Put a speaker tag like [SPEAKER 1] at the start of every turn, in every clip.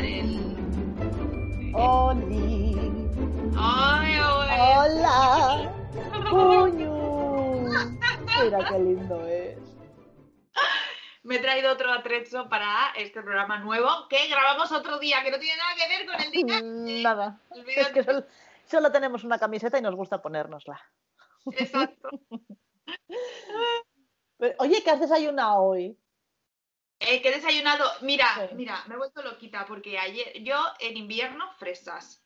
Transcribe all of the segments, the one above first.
[SPEAKER 1] el.
[SPEAKER 2] ¡Oli!
[SPEAKER 1] ¡Ay!
[SPEAKER 2] ¡Hola! ¡Puñu! Mira qué lindo es.
[SPEAKER 1] Me he traído otro atrezo para este programa nuevo que grabamos otro día, que no tiene nada que ver con el día.
[SPEAKER 2] Nada. Es que solo tenemos una camiseta y nos gusta ponérnosla.
[SPEAKER 1] Exacto.
[SPEAKER 2] Pero, oye, ¿qué has desayunado hoy?
[SPEAKER 1] Eh, que he desayunado. Mira,
[SPEAKER 2] Sí.
[SPEAKER 1] mira, me he vuelto loquita porque ayer, yo en invierno, fresas.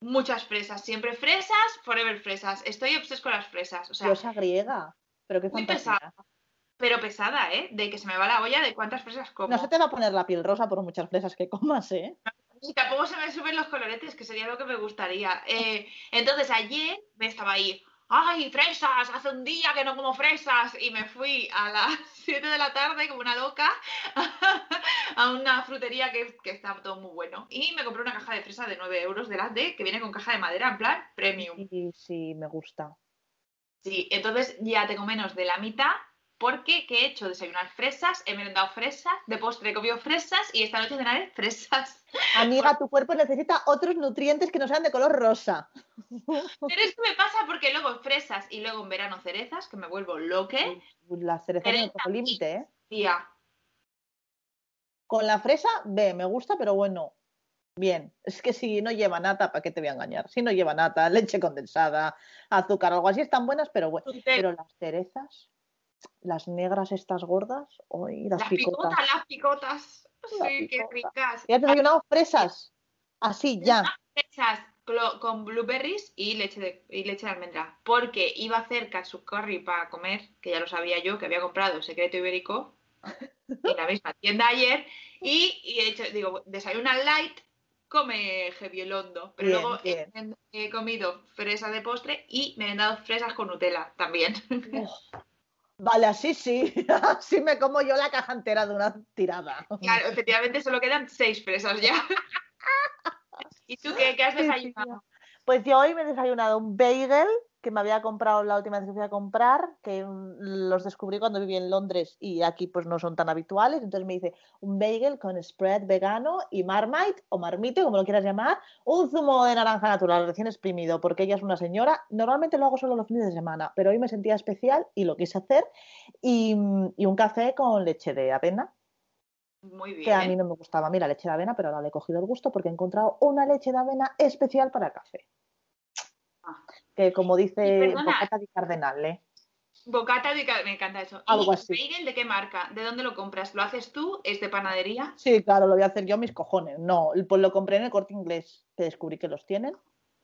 [SPEAKER 1] Muchas fresas, siempre fresas, forever fresas. Estoy obses con las fresas, o sea,
[SPEAKER 2] Diosa griega. Pero qué
[SPEAKER 1] Muy
[SPEAKER 2] fantasía.
[SPEAKER 1] pesada. pero pesada, ¿eh? De que se me va la olla de cuántas fresas como.
[SPEAKER 2] No se te va a poner la piel rosa por muchas fresas que comas, ¿eh?
[SPEAKER 1] Y tampoco se me suben los coloretes, que sería lo que me gustaría. Eh, entonces ayer me estaba ahí, ¡ay, fresas! Hace un día que no como fresas. Y me fui a las 7 de la tarde, como una loca, a una frutería que, que está todo muy bueno. Y me compré una caja de fresas de 9 euros de las de, que viene con caja de madera, en plan premium.
[SPEAKER 2] Sí, sí, me gusta.
[SPEAKER 1] Sí, entonces ya tengo menos de la mitad. Porque ¿qué he hecho? Desayunar fresas, he merendado fresas, de postre he comido fresas y esta noche cenaré fresas.
[SPEAKER 2] Amiga, tu cuerpo necesita otros nutrientes que no sean de color rosa.
[SPEAKER 1] Pero es que me pasa porque luego fresas y luego en verano cerezas, que me vuelvo loque.
[SPEAKER 2] Las cerezas no
[SPEAKER 1] Cereza.
[SPEAKER 2] tengo límite, ¿eh?
[SPEAKER 1] Tía,
[SPEAKER 2] Con la fresa, ve, me gusta, pero bueno, bien. Es que si no lleva nata, ¿para qué te voy a engañar? Si no lleva nata, leche condensada, azúcar, algo así, están buenas, pero bueno. Pero las cerezas, las negras estas gordas, hoy las,
[SPEAKER 1] las
[SPEAKER 2] picotas.
[SPEAKER 1] picotas, las picotas. Sí, qué ricas.
[SPEAKER 2] ¿Y has desayunado fresas? Así, ya.
[SPEAKER 1] Fresas con blueberries y leche de, y leche de almendra. Porque iba a hacer katsu curry para comer, que ya lo sabía yo, que había comprado secreto ibérico en la misma tienda ayer. Y, y he hecho, digo, desayuna light, come Gevielondo. Pero
[SPEAKER 2] Bien,
[SPEAKER 1] luego he,
[SPEAKER 2] bien.
[SPEAKER 1] he comido fresa de postre y me han dado fresas con Nutella también.
[SPEAKER 2] Vale, así sí. Así me como yo la caja entera de una tirada.
[SPEAKER 1] Claro, efectivamente solo quedan seis fresas ya. ¿Y tú qué, qué has
[SPEAKER 2] Sí, sí,
[SPEAKER 1] desayunado?
[SPEAKER 2] Pues yo hoy me he desayunado un bagel que me había comprado la última vez que fui a comprar, que mm, los descubrí cuando viví en Londres y aquí pues no son tan habituales. Entonces me hice un bagel con spread vegano y marmite o marmite, como lo quieras llamar, un zumo de naranja natural recién exprimido, porque ella es una señora. Normalmente lo hago solo los fines de semana, pero hoy me sentía especial y lo quise hacer. Y, mm, y un café con leche de avena,
[SPEAKER 1] Muy
[SPEAKER 2] que a mí
[SPEAKER 1] bien.
[SPEAKER 2] no me gustaba a mí la leche de avena, pero ahora le he cogido el gusto porque he encontrado una leche de avena especial para café. Que como dice. Bocata di Cardenale.
[SPEAKER 1] Bocata de ca- me encanta eso.
[SPEAKER 2] Algo
[SPEAKER 1] ¿Y
[SPEAKER 2] así.
[SPEAKER 1] bagel de qué marca? ¿De dónde lo compras? ¿Lo haces tú? ¿Es de panadería?
[SPEAKER 2] Sí, claro, lo voy a hacer yo mis cojones. No, pues lo compré en el corte inglés, que descubrí que los tienen.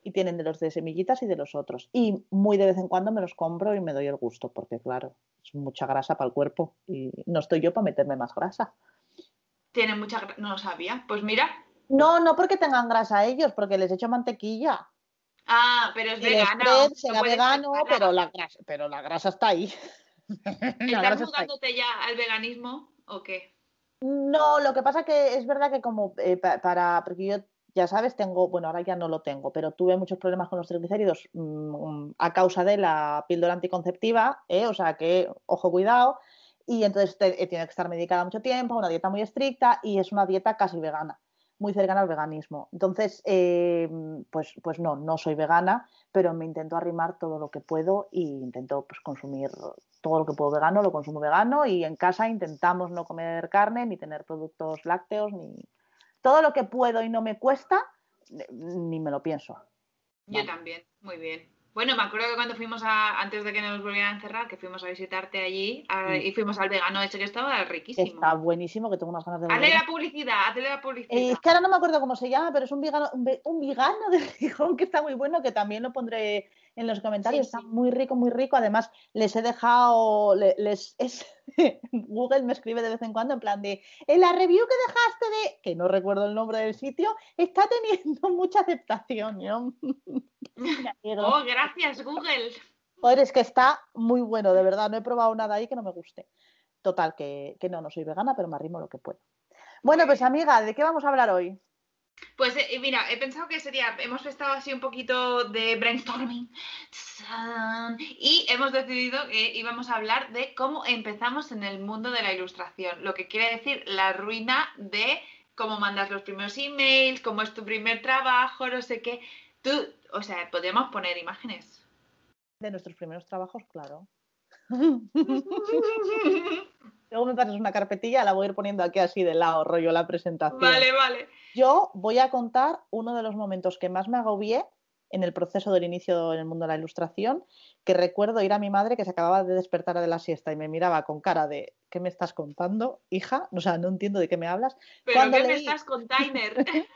[SPEAKER 2] Y tienen de los de semillitas y de los otros. Y muy de vez en cuando me los compro y me doy el gusto, porque claro, es mucha grasa para el cuerpo. Y no estoy yo para meterme más grasa.
[SPEAKER 1] Tiene mucha... gra- No lo sabía. Pues mira.
[SPEAKER 2] No, no porque tengan grasa ellos, porque les echo mantequilla.
[SPEAKER 1] Ah, pero es
[SPEAKER 2] Y el
[SPEAKER 1] vegana.
[SPEAKER 2] spread
[SPEAKER 1] no
[SPEAKER 2] será vegano, pero la grasa, pero la grasa está ahí.
[SPEAKER 1] ¿Estás mudándote ya al veganismo o qué?
[SPEAKER 2] No, lo que pasa que es verdad que como eh, pa- para, porque yo ya sabes, tengo, bueno, ahora ya no lo tengo, pero tuve muchos problemas con los triglicéridos mm, a causa de la píldora anticonceptiva, ¿eh? o sea que, ojo, cuidado, y entonces tenido que estar medicada mucho tiempo, una dieta muy estricta y es una dieta casi vegana, muy cercana al veganismo. Entonces, eh, pues, pues no, no soy vegana, pero me intento arrimar todo lo que puedo y intento pues, consumir todo lo que puedo vegano, lo consumo vegano y en casa intentamos no comer carne, ni tener productos lácteos, ni todo lo que puedo y no me cuesta, eh, ni me lo pienso.
[SPEAKER 1] Yo
[SPEAKER 2] Vale.
[SPEAKER 1] también. Muy bien. Bueno, me acuerdo que cuando fuimos a, antes de que nos volvieran a encerrar, que fuimos a visitarte allí a-
[SPEAKER 2] Sí.
[SPEAKER 1] y fuimos al vegano ese que estaba riquísimo.
[SPEAKER 2] Está buenísimo, que tengo unas ganas de
[SPEAKER 1] Hazle
[SPEAKER 2] volver.
[SPEAKER 1] la publicidad, hazle la publicidad.
[SPEAKER 2] Eh, es que ahora no me acuerdo cómo se llama, pero es un vegano, un, ve- un vegano de Gijón que está muy bueno, que también lo pondré en los comentarios.
[SPEAKER 1] Sí,
[SPEAKER 2] está muy rico, muy rico. Además, les he dejado, le- les es, Google me escribe de vez en cuando en plan de, en la review que dejaste de, que no recuerdo el nombre del sitio, está teniendo mucha aceptación. Alegro.
[SPEAKER 1] Oh, gracias, Google.
[SPEAKER 2] Joder, es que está muy bueno, de verdad. No he probado nada ahí que no me guste. Total, que, que no, no soy vegana, pero me arrimo lo que puedo. Bueno, pues amiga, ¿de qué vamos a hablar hoy?
[SPEAKER 1] Pues eh, mira, he pensado que sería, hemos estado así un poquito de brainstorming y hemos decidido que íbamos a hablar de cómo empezamos en el mundo de la ilustración, lo que quiere decir la ruina de cómo mandas los primeros emails, cómo es tu primer trabajo, no sé qué. Tú, o sea, podríamos poner imágenes.
[SPEAKER 2] De nuestros primeros trabajos, claro. Luego me pasas una carpetilla, la voy a ir poniendo aquí así de lado, rollo la presentación.
[SPEAKER 1] Vale, vale.
[SPEAKER 2] Yo voy a contar uno de los momentos que más me agobié en el proceso del inicio en el mundo de la ilustración, que recuerdo ir a mi madre que se acababa de despertar de la siesta y me miraba con cara de ¿qué me estás contando, hija? O sea, no entiendo de qué me hablas.
[SPEAKER 1] ¿Pero qué me estás container?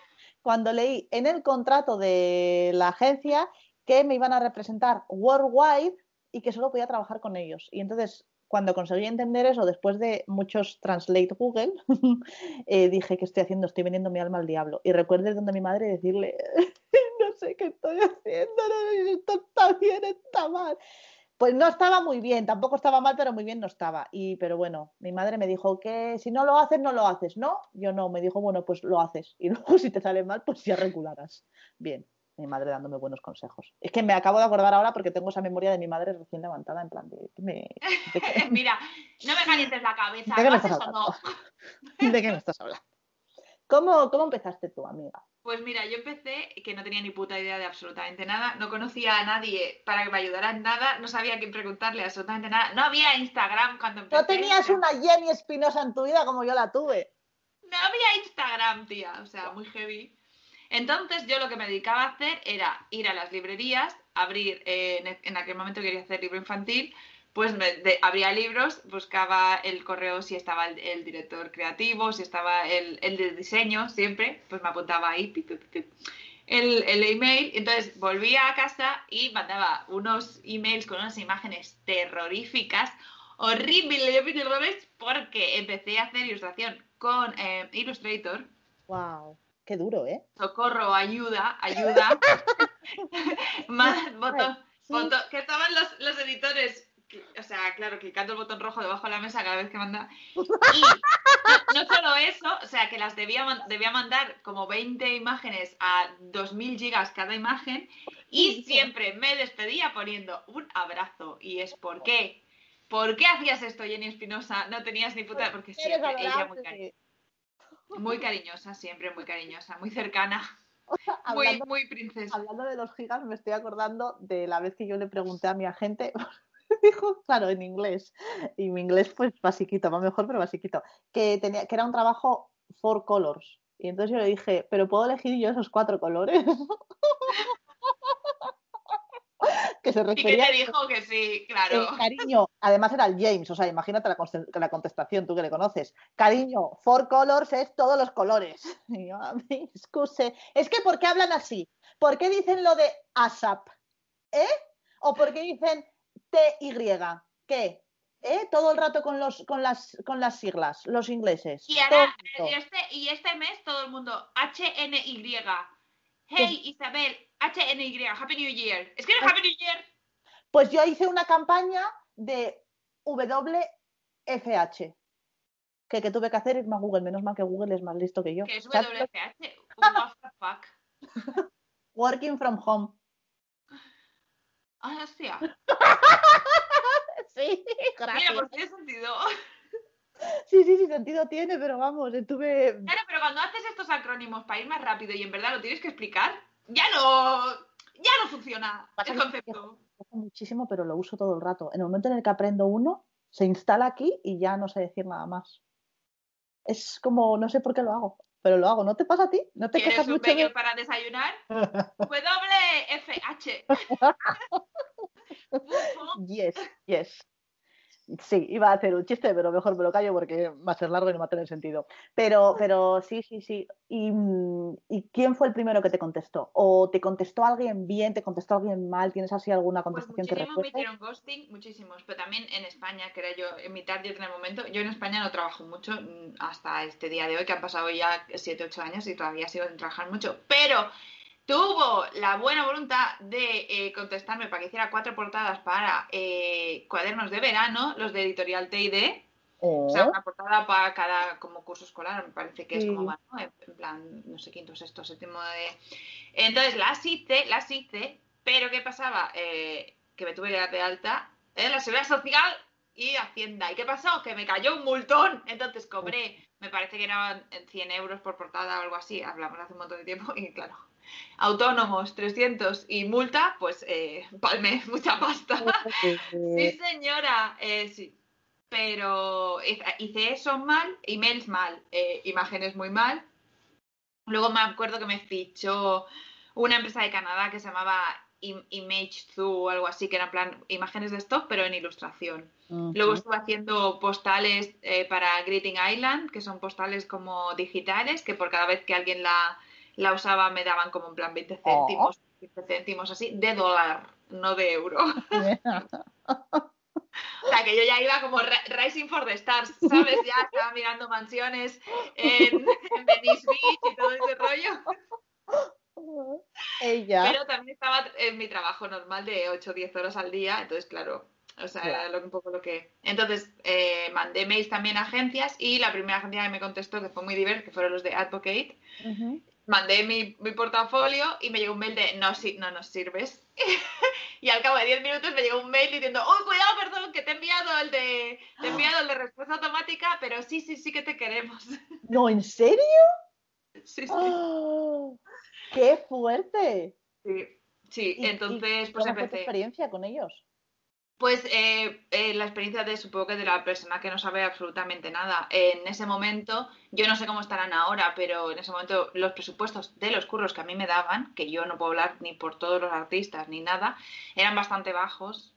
[SPEAKER 2] cuando leí en el contrato de la agencia que me iban a representar worldwide y que solo podía trabajar con ellos. Y entonces, cuando conseguí entender eso, después de muchos translate Google, eh, dije, ¿qué estoy haciendo? Estoy vendiendo mi alma al diablo. Y recuerdo donde mi madre decirle, no sé qué estoy haciendo, no, esto está bien, está mal. Pues no estaba muy bien, tampoco estaba mal, pero muy bien no estaba. Y, pero bueno, mi madre me dijo que si no lo haces, no lo haces. No, yo no, me dijo, bueno, pues lo haces. Y luego si te sale mal, pues ya recularás. Bien, mi madre dándome buenos consejos. Es que me acabo de acordar ahora porque tengo esa memoria de mi madre recién levantada en plan de...
[SPEAKER 1] Mira, no me calientes la cabeza. ¿De qué me estás hablando?
[SPEAKER 2] ¿De qué me estás hablando? ¿Cómo, ¿Cómo empezaste tú, amiga?
[SPEAKER 1] Pues mira, yo empecé que no tenía ni puta idea de absolutamente nada, no conocía a nadie para que me ayudara en nada, no sabía a quién preguntarle absolutamente nada, no había Instagram cuando empecé.
[SPEAKER 2] No tenías una Jenny Espinosa en tu vida como yo la tuve.
[SPEAKER 1] No había Instagram, tía, o sea, muy heavy. Entonces yo lo que me dedicaba a hacer era ir a las librerías, abrir, eh, en, aquel momento quería hacer libro infantil, pues me, abría libros, buscaba el correo si estaba el, director creativo, si estaba el, de diseño, siempre, pues me apuntaba ahí el, el, email. Entonces volvía a casa y mandaba unos emails con unas imágenes terroríficas, horribles, porque empecé a hacer ilustración con eh, Illustrator.
[SPEAKER 2] Wow. Qué duro, ¿eh?
[SPEAKER 1] Socorro, ayuda, ayuda. Más botón, que estaban los, los editores o sea, claro, clicando el botón rojo debajo de la mesa cada vez que manda. Y no, solo eso, o sea, que las debía, debía mandar como 20 imágenes a 2000 gigas cada imagen y siempre me despedía poniendo un abrazo. Y es ¿por qué? ¿Por qué hacías esto, Jenny Espinosa? No tenías ni puta... Porque siempre ella muy cariñosa. Muy cariñosa, siempre muy cariñosa, muy cercana. muy, muy princesa.
[SPEAKER 2] Hablando de los gigas, me estoy acordando de la vez que yo le pregunté a mi agente, dijo, claro, en inglés, y mi inglés pues basiquito, va mejor, pero basiquito, que, tenía, que era un trabajo four colors. Y entonces yo le dije, pero ¿puedo elegir yo esos cuatro colores?
[SPEAKER 1] que se refería. Y que te dijo que sí, claro.
[SPEAKER 2] cariño, además era el James, o sea, imagínate la, contestación, tú que le conoces. Cariño, four colors es todos los colores. Y yo, a mí, excuse. Es que, ¿por qué hablan así? ¿Por qué dicen lo de ASAP? ¿Eh? ¿O por qué dicen TY? ¿Qué? ¿Eh? Todo el rato con, los, con, las, con las siglas, los ingleses.
[SPEAKER 1] Y ahora, y este, y este mes todo el mundo, HNY. Hey, Isabel, HNY, Happy New Year. Escribe ah. Happy New Year.
[SPEAKER 2] Pues yo hice una campaña de WFH. Que, que tuve que hacer irme a Google. Menos mal que Google es más listo que yo.
[SPEAKER 1] ¿Qué es WFH? What the fuck?
[SPEAKER 2] Working from home.
[SPEAKER 1] Ah, hostia.
[SPEAKER 2] sí, gracias.
[SPEAKER 1] Mira, pues tiene sentido.
[SPEAKER 2] Sí, sí, sí, sentido tiene, pero vamos, estuve.
[SPEAKER 1] Claro, pero cuando haces estos acrónimos para ir más rápido y en verdad lo tienes que explicar, ya no, ya no funciona el concepto.
[SPEAKER 2] Muchísimo, pero lo uso todo el rato. En el momento en el que aprendo uno, se instala aquí y ya no sé decir nada más. Es como, no sé por qué lo hago, pero lo hago. ¿No te pasa a ti? ¿No te quejas
[SPEAKER 1] un
[SPEAKER 2] mucho de...
[SPEAKER 1] para desayunar? WFH.
[SPEAKER 2] yes, yes. Sí, iba a hacer un chiste, pero mejor me lo callo porque va a ser largo y no va a tener sentido. Pero, pero sí, sí, sí. ¿Y, quién fue el primero que te contestó? ¿O te contestó alguien bien, te contestó alguien mal? ¿Tienes así alguna pues contestación
[SPEAKER 1] que recuerdes? me hicieron ghosting, muchísimos. Pero también en España, que era yo en mi target en el momento, yo en España no trabajo mucho mm, hasta este día de hoy, que han pasado ya 7, 8 años y todavía sigo sin trabajar mucho. Pero tuvo la buena voluntad de eh, contestarme para que hiciera cuatro portadas para eh, cuadernos de verano, los de editorial TID. O sea, oh. una portada para cada como curso escolar, me parece que es como va, ¿no? En plan, no sé, quinto, sexto, séptimo de... Entonces las hice, las hice, pero ¿qué pasaba? Eh, que me tuve que dar de alta en la seguridad social y Hacienda. ¿Y qué pasó? Que me cayó un multón. Entonces cobré me parece que eran 100 euros por portada o algo así, hablamos hace un montón de tiempo y claro, autónomos 300 y multa, pues eh, palme, mucha pasta. sí, señora, eh, sí. Pero hice eso mal, emails mal, eh, imágenes muy mal. Luego me acuerdo que me fichó una empresa de Canadá que se llamaba Image Zoo o algo así, que eran plan imágenes de stock, pero en ilustración. Luego estuve haciendo postales eh, para Greeting Island, que son postales como digitales, que por cada vez que alguien la, la usaba me daban como en plan 20 céntimos, 20 céntimos así, de dólar, no de euro. O sea, que yo ya iba como Rising for the Stars, ¿sabes? Ya estaba mirando mansiones en, en Venice Beach y todo ese rollo.
[SPEAKER 2] Ella.
[SPEAKER 1] Pero también estaba en mi trabajo normal de 8 o 10 horas al día, entonces, claro, o sea, era un poco lo que... Entonces, eh, mandé mails también a agencias y la primera agencia que me contestó, que fue muy divertida, que fueron los de Advocate, mandé mi, mi, portafolio y me llegó un mail de no, si, no nos sirves. y al cabo de 10 minutos me llegó un mail diciendo, oh, cuidado, perdón, que te he enviado el de, te he enviado el de respuesta automática, pero sí, sí, sí que te queremos.
[SPEAKER 2] No, ¿en serio?
[SPEAKER 1] Sí, sí.
[SPEAKER 2] ¡Qué fuerte!
[SPEAKER 1] Sí, sí, entonces pues empecé.
[SPEAKER 2] tu experiencia con ellos?
[SPEAKER 1] Pues eh, eh, la experiencia de, supongo que de la persona que no sabe absolutamente nada. En ese momento, yo no sé cómo estarán ahora, pero en ese momento los presupuestos de los curros que a mí me daban, que yo no puedo hablar ni por todos los artistas ni nada, eran bastante bajos.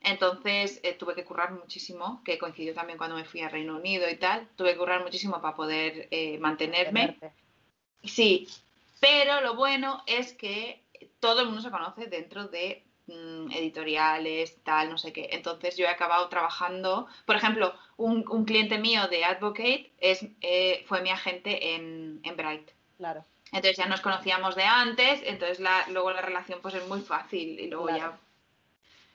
[SPEAKER 1] Entonces eh, tuve que currar muchísimo, que coincidió también cuando me fui a Reino Unido y tal. Tuve que currar muchísimo para poder mantenerme. Sí, pero lo bueno es que todo el mundo se conoce dentro de Mm, editoriales, tal, no sé qué. Entonces yo he acabado trabajando, por ejemplo, un, cliente mío de Advocate es, eh, fue mi agente en, en, Bright.
[SPEAKER 2] Claro.
[SPEAKER 1] Entonces ya nos conocíamos de antes, entonces la, luego la relación pues es muy fácil y luego ya...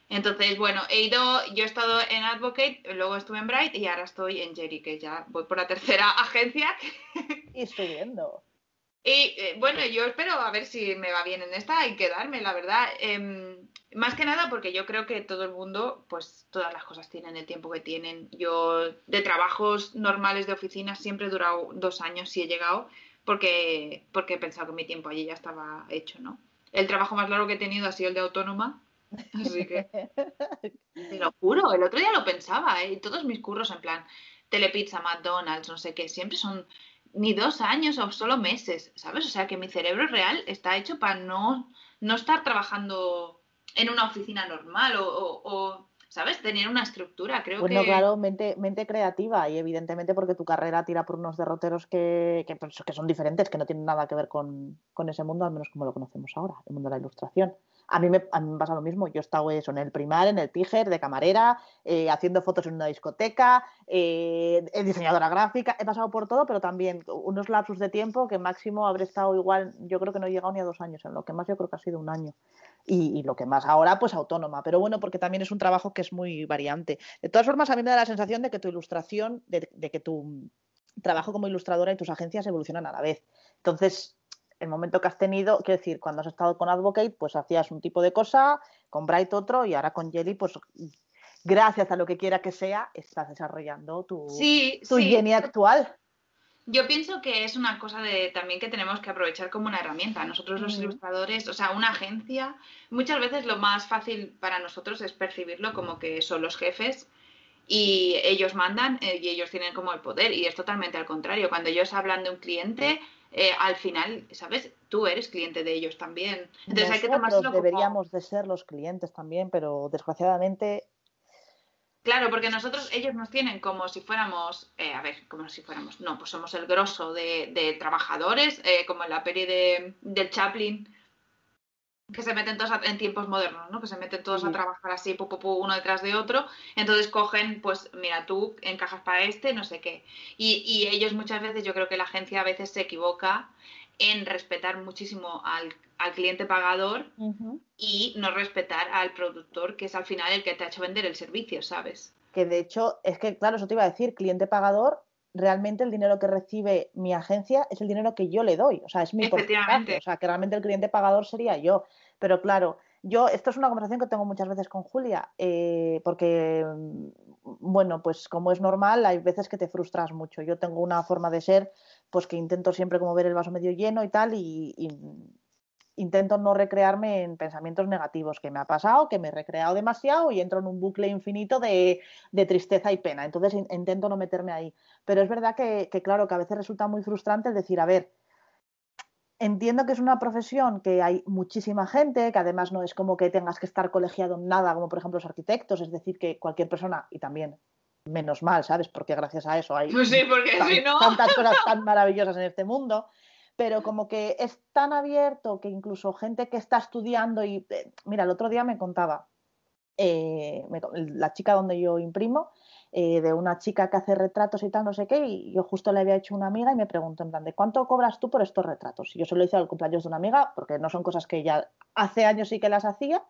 [SPEAKER 1] Entonces, bueno, he ido, yo he estado en Advocate, luego estuve en Bright y ahora estoy en Jerry, que ya voy por la tercera agencia.
[SPEAKER 2] Y estoy viendo.
[SPEAKER 1] Y eh, bueno, yo espero a ver si me va bien en esta y quedarme, la verdad. Em, más que nada porque yo creo que todo el mundo, pues todas las cosas tienen el tiempo que tienen. Yo de trabajos normales de oficina siempre he durado dos años y he llegado porque, porque he pensado que mi tiempo allí ya estaba hecho, ¿no? El trabajo más largo que he tenido ha sido el de autónoma. Así que, te lo juro, el otro día lo pensaba, ¿eh? Y todos mis curros en plan, Telepizza, McDonald's, no sé qué, siempre son ni dos años o solo meses, ¿sabes? O sea que mi cerebro real está hecho para no, no estar trabajando en una oficina normal o, ¿sabes? Tener una estructura, creo
[SPEAKER 2] bueno,
[SPEAKER 1] que...
[SPEAKER 2] claro, mente, mente creativa y evidentemente porque tu carrera tira por unos derroteros que, que, pues, que son diferentes, que no tienen nada que ver con, con, ese mundo, al menos como lo conocemos ahora, el mundo de la ilustración. A mí, me, a mí me pasa lo mismo. Yo he estado eso, en el primar, en el Tiger, de camarera, eh, haciendo fotos en una discoteca, eh, diseñadora gráfica, he pasado por todo, pero también unos lapsos de tiempo que máximo habré estado igual, yo creo que no he llegado ni a dos años, en lo que más yo creo que ha sido un año. Y, lo que más ahora, pues autónoma. Pero bueno, porque también es un trabajo que es muy variante. De todas formas, a mí me da la sensación de que tu ilustración, de que tu trabajo como ilustradora y tus agencias evolucionan a la vez. Entonces, el momento que has tenido, quiero decir, cuando has estado con Advocate, pues hacías un tipo de cosa, con Bright otro, y ahora con Jelly, pues gracias a lo que quiera que sea, estás desarrollando tu, tu Jenny actual.
[SPEAKER 1] Yo pienso que es una cosa de también que tenemos que aprovechar como una herramienta. Nosotros los ilustradores, o sea, una agencia, muchas veces lo más fácil para nosotros es percibirlo como que son los jefes y ellos mandan eh, y ellos tienen como el poder. Y es totalmente al contrario. Cuando ellos hablan de un cliente, eh, al final, ¿sabes? Tú eres cliente de ellos también.
[SPEAKER 2] Entonces hay que tomárselo deberíamos de ser los clientes también, pero desgraciadamente...
[SPEAKER 1] Claro, porque nosotros, ellos nos tienen como si fuéramos, eh, a ver, como si fuéramos, no, pues somos el grosso de, trabajadores, eh, como en la peli de, del Chaplin, que se meten todos en tiempos modernos, ¿no? Que se meten todos a trabajar así, uno detrás de otro. Entonces cogen, pues, mira, tú encajas para este, no sé qué. Y, ellos muchas veces, yo creo que la agencia a veces se equivoca en respetar muchísimo al, cliente pagador y no respetar al productor, que es al final el que te ha hecho vender el servicio, ¿sabes?
[SPEAKER 2] Que de hecho, es que, claro, eso te iba a decir, cliente pagador realmente el dinero que recibe mi agencia es el dinero que yo le doy, o sea, es mi porcentaje, o sea, que realmente el cliente pagador sería yo. Pero claro, yo, esto es una conversación que tengo muchas veces con Julia, eh, porque, mm, bueno, pues como es normal, hay veces que te frustras mucho. Yo tengo una forma de ser, pues que intento siempre como ver el vaso medio lleno y tal, y, intento no recrearme en pensamientos negativos que me ha pasado, que me he recreado demasiado y entro en un bucle infinito de, tristeza y pena. Entonces intento no meterme ahí. Pero es verdad que, que, claro, que a veces resulta muy frustrante el decir, a ver, entiendo que es una profesión que hay muchísima gente, que además no es como que tengas que estar colegiado en nada, como por ejemplo los arquitectos, es decir, que cualquier persona, y también menos mal, ¿sabes? Porque gracias a eso hay
[SPEAKER 1] pues
[SPEAKER 2] tantas cosas tan maravillosas en este mundo, pero como que es tan abierto que incluso gente que está estudiando y, eh, mira, el otro día me contaba, eh, la chica donde yo imprimo, eh, de una chica que hace retratos y tal, no sé qué, y yo justo le había hecho una amiga y me preguntó en plan de ¿cuánto cobras tú por estos retratos? Y yo se lo hice al cumpleaños de una amiga, porque no son cosas que ya hace años sí que las hacía,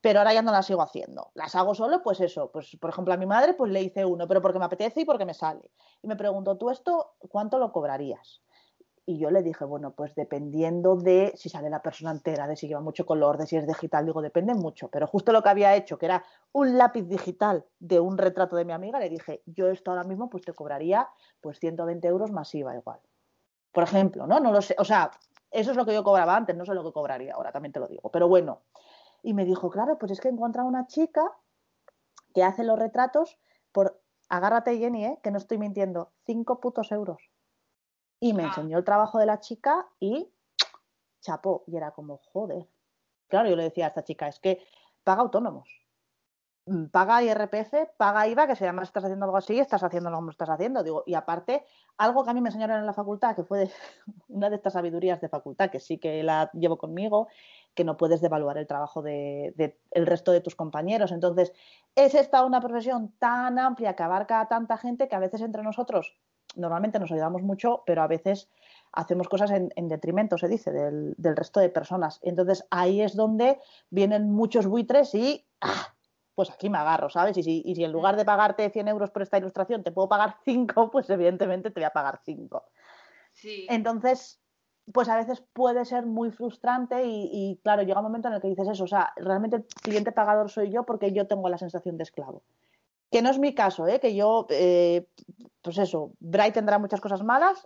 [SPEAKER 2] pero ahora ya no las sigo haciendo. Las hago solo, pues eso, pues por ejemplo a mi madre pues le hice uno, pero porque me apetece y porque me sale. Y me preguntó, ¿tú esto cuánto lo cobrarías? Y yo le dije, bueno, pues dependiendo de si sale la persona entera, de si lleva mucho color, de si es digital, digo, depende mucho. Pero justo lo que había hecho, que era un lápiz digital de un retrato de mi amiga, le dije, yo esto ahora mismo pues te cobraría pues 120 euros masiva igual. Por ejemplo, ¿no? No lo sé. O sea, eso es lo que yo cobraba antes, no sé lo que cobraría ahora, también te lo digo. Pero bueno. Y me dijo, claro, pues es que he encontrado una chica que hace los retratos por, agárrate Jenny, ¿eh? que no estoy mintiendo, 5 putos euros. Y me ah. enseñó el trabajo de la chica y chapó. Y era como, joder. Claro, yo le decía a esta chica, es que paga autónomos. Mm, paga IRPF, paga IVA, que si además estás haciendo algo así, estás haciendo lo que estás haciendo. Digo, y aparte, algo que a mí me enseñaron en la facultad, que fue una de estas sabidurías de facultad, que sí que la llevo conmigo, que no puedes devaluar el trabajo del de, el resto de tus compañeros. Entonces, es esta una profesión tan amplia que abarca a tanta gente que a veces entre nosotros normalmente nos ayudamos mucho, pero a veces hacemos cosas en, detrimento, se dice, del, resto de personas. Entonces ahí es donde vienen muchos buitres y ¡ah! pues aquí me agarro, ¿sabes? Y si, y si en lugar de pagarte 100 euros por esta ilustración te puedo pagar 5, pues evidentemente te voy a pagar 5. Sí. Entonces, pues a veces puede ser muy frustrante y, claro, llega un momento en el que dices eso, o sea, realmente el cliente pagador soy yo porque yo tengo la sensación de esclavo. Que no es mi caso, ¿eh? que yo, eh, pues eso, Bright tendrá muchas cosas malas,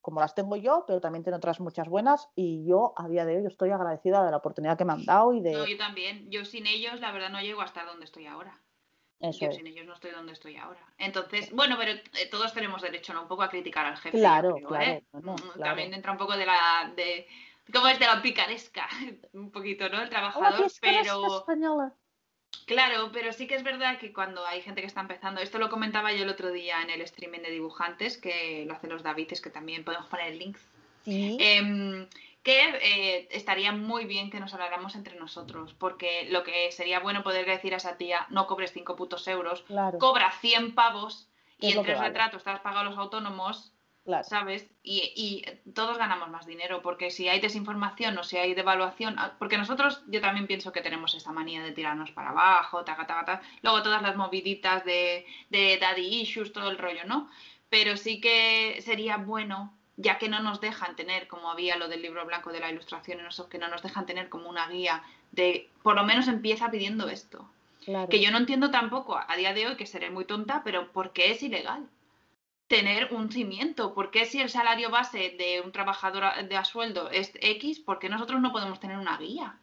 [SPEAKER 2] como las tengo yo, pero también tiene otras muchas buenas y yo a día de hoy estoy agradecida de la oportunidad que me han dado y de...
[SPEAKER 1] No, yo también. Yo sin ellos, la verdad, no llego a estar donde estoy ahora. Eso yo sin ellos no estoy donde estoy ahora. Entonces, bueno, pero eh, todos tenemos derecho, ¿no? Un poco a criticar al jefe.
[SPEAKER 2] Claro, ¿eh? mm,
[SPEAKER 1] claro, También entra un poco de la... De, ¿Cómo es de la picaresca? un poquito, ¿no? El trabajador, pero... Española. Claro, pero sí que es verdad que cuando hay gente que está empezando, esto lo comentaba yo el otro día en el streaming de dibujantes, que lo hacen los Davides, que también podemos poner el link. Em, que eh, estaría muy bien que nos habláramos entre nosotros, porque lo que sería bueno poder decir a esa tía, no cobres 5 putos euros, cobra 100 pavos y en tres retratos te has pagado los autónomos ¿Sabes? Y, todos ganamos más dinero, porque si hay desinformación o si hay devaluación, ah, porque nosotros, yo también pienso que tenemos esa manía de tirarnos para abajo, taca, taca, taca, luego todas las moviditas de, de daddy issues, todo el rollo, ¿no? Pero sí que sería bueno, ya que no nos dejan tener, como había lo del libro blanco de la ilustración, que no nos dejan tener como una guía de, por lo menos empieza pidiendo esto. Que yo no entiendo tampoco a día de hoy, que seré muy tonta, pero ¿por qué es ilegal? Tener un cimiento. ¿Por qué si el salario base de un trabajador de a sueldo es X, por qué nosotros no podemos tener una guía?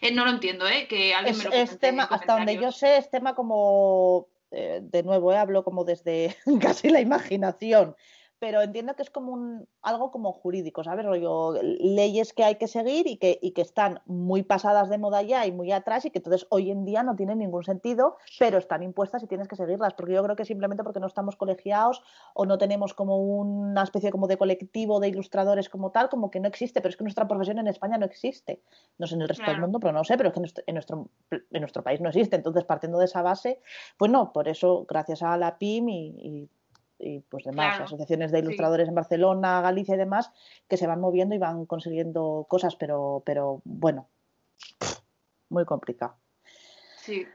[SPEAKER 1] Eh, no lo entiendo, ¿eh? Que alguien me lo
[SPEAKER 2] es tema, Hasta donde yo sé, es tema como, eh, de nuevo, eh, hablo como desde casi la imaginación, pero entiendo que es como un, algo como jurídico, ¿sabes? leyes que hay que seguir y que, y que están muy pasadas de moda ya y muy atrás y que entonces hoy en día no tienen ningún sentido, pero están impuestas y tienes que seguirlas, porque yo creo que simplemente porque no estamos colegiados o no tenemos como una especie como de colectivo de ilustradores como tal, como que no existe, pero es que nuestra profesión en España no existe. No sé en el resto del mundo, pero no sé, pero es que en nuestro, en nuestro, país no existe. Entonces, partiendo de esa base, pues no, por eso, gracias a la PIM y y pues demás, asociaciones de ilustradores en Barcelona, Galicia y demás, que se van moviendo y van consiguiendo cosas, pero, pero bueno, muy complicado.
[SPEAKER 1] Sí.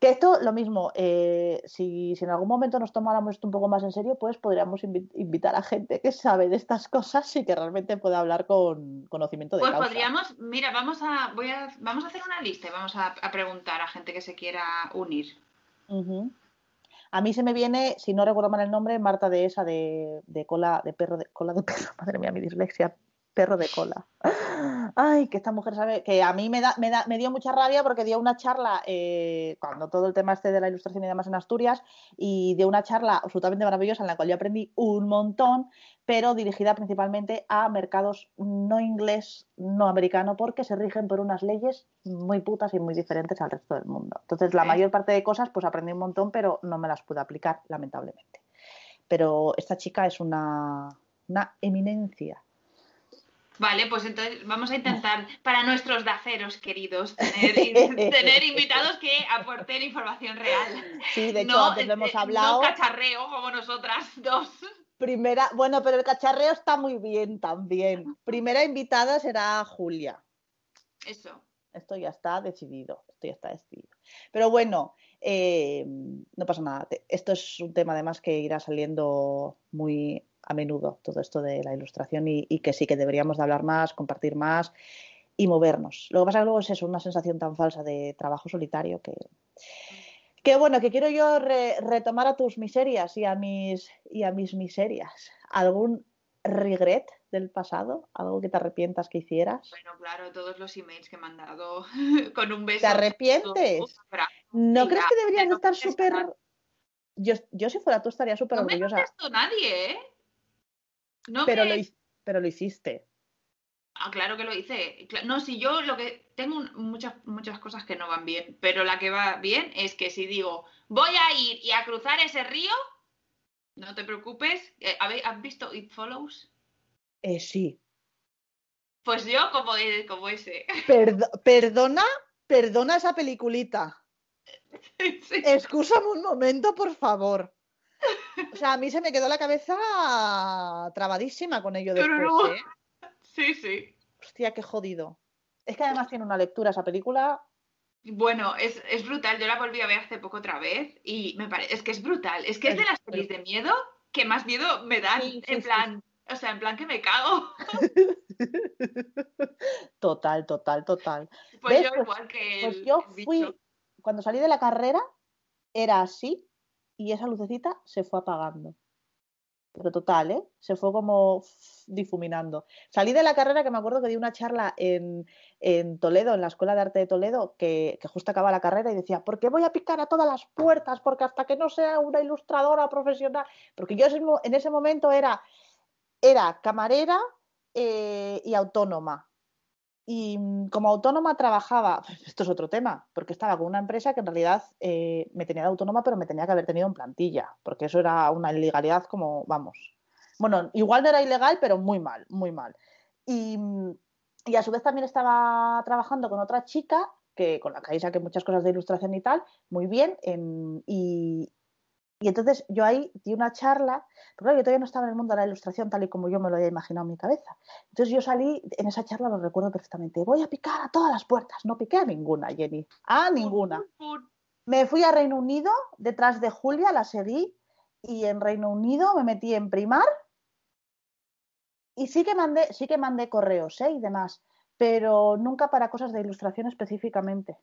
[SPEAKER 2] Que esto, lo mismo, eh, si, si, en algún momento nos tomáramos esto un poco más en serio, pues podríamos invitar a gente que sabe de estas cosas y que realmente pueda hablar con conocimiento de
[SPEAKER 1] pues
[SPEAKER 2] causa.
[SPEAKER 1] podríamos, mira, vamos a, voy a, vamos a hacer una lista y vamos a, a preguntar a gente que se quiera unir.
[SPEAKER 2] A mí se me viene, si no recuerdo mal el nombre, Marta de esa de, de cola de perro, de cola de perro, madre mía, mi dislexia, perro de cola. Ay, que esta mujer sabe, que a mí me, da, me, da, me dio mucha rabia porque dio una charla eh, cuando todo el tema este de la ilustración y demás en Asturias y dio una charla absolutamente maravillosa en la cual yo aprendí un montón, pero dirigida principalmente a mercados no inglés, no americano, porque se rigen por unas leyes muy putas y muy diferentes al resto del mundo. Entonces, la mayor parte de cosas, pues aprendí un montón, pero no me las pude aplicar, lamentablemente. Pero esta chica es una, una eminencia
[SPEAKER 1] Vale, pues entonces vamos a intentar, para nuestros daceros queridos, tener, tener invitados que aporten información real.
[SPEAKER 2] Sí, de hecho, no, antes lo hemos hablado.
[SPEAKER 1] No cacharreo como nosotras dos.
[SPEAKER 2] Primera, bueno, pero el cacharreo está muy bien también. Primera invitada será Julia.
[SPEAKER 1] Eso.
[SPEAKER 2] Esto ya está decidido. Esto ya está decidido. Pero bueno, eh, no pasa nada. Esto es un tema además que irá saliendo muy a menudo todo esto de la ilustración y, que sí que deberíamos de hablar más, compartir más y movernos. Lo que pasa que luego es eso, una sensación tan falsa de trabajo solitario que, que bueno, que quiero yo retomar a tus miserias y a mis, y a mis miserias. ¿Algún regret del pasado? ¿Algo que te arrepientas que hicieras?
[SPEAKER 1] Bueno, claro, todos los emails que me han dado con un beso.
[SPEAKER 2] ¿Te arrepientes? ¿No crees que deberías estar súper... Yo, yo si fuera tú estaría súper orgullosa.
[SPEAKER 1] No me nadie, ¿eh?
[SPEAKER 2] Pero, lo, pero lo hiciste.
[SPEAKER 1] Ah, claro que lo hice. No, si yo lo que tengo muchas muchas cosas que no van bien, pero la que va bien es que si digo voy a ir y a cruzar ese río, no te preocupes. Eh, ¿Has visto It Follows?
[SPEAKER 2] Eh, sí.
[SPEAKER 1] Pues yo como, como ese.
[SPEAKER 2] perdona, perdona esa peliculita. Sí. un momento, por favor. O sea, a mí se me quedó la cabeza trabadísima con ello después. ¿eh?
[SPEAKER 1] Sí, sí.
[SPEAKER 2] Hostia, qué jodido. Es que además tiene una lectura esa película.
[SPEAKER 1] Bueno, es, brutal. Yo la volví a ver hace poco otra vez y me parece. Es que es brutal. Es que es, de las pelis de miedo que más miedo me dan. en plan. O sea, en plan que me cago.
[SPEAKER 2] Total, total, total.
[SPEAKER 1] Pues yo pues igual que.
[SPEAKER 2] Pues yo fui. Cuando salí de la carrera, era así y esa lucecita se fue apagando. Pero total, ¿eh? Se fue como difuminando. Salí de la carrera que me acuerdo que di una charla en, Toledo, en la Escuela de Arte de Toledo, que, justo acaba la carrera y decía, ¿por qué voy a picar a todas las puertas? Porque hasta que no sea una ilustradora profesional, porque yo en ese momento era, era camarera eh, y autónoma. Y mm, como autónoma trabajaba, esto es otro tema, porque estaba con una empresa que en realidad eh, me tenía de autónoma, pero me tenía que haber tenido en plantilla, porque eso era una ilegalidad como, vamos. Bueno, igual no era ilegal, pero muy mal, muy mal. Y, mm, y a su vez también estaba trabajando con otra chica que con la que ahí saqué muchas cosas de ilustración y tal, muy bien, en, y, y entonces yo ahí di una charla, porque yo todavía no estaba en el mundo de la ilustración tal y como yo me lo había imaginado en mi cabeza. Entonces yo salí, en esa charla lo recuerdo perfectamente, voy a picar a todas las puertas. No piqué a ninguna, Jenny, a ninguna. Me fui a Reino Unido, detrás de Julia, la seguí, y en Reino Unido me metí en primar. Y sí que mandé, sí que mandé correos ¿eh? y demás, pero nunca para cosas de ilustración específicamente.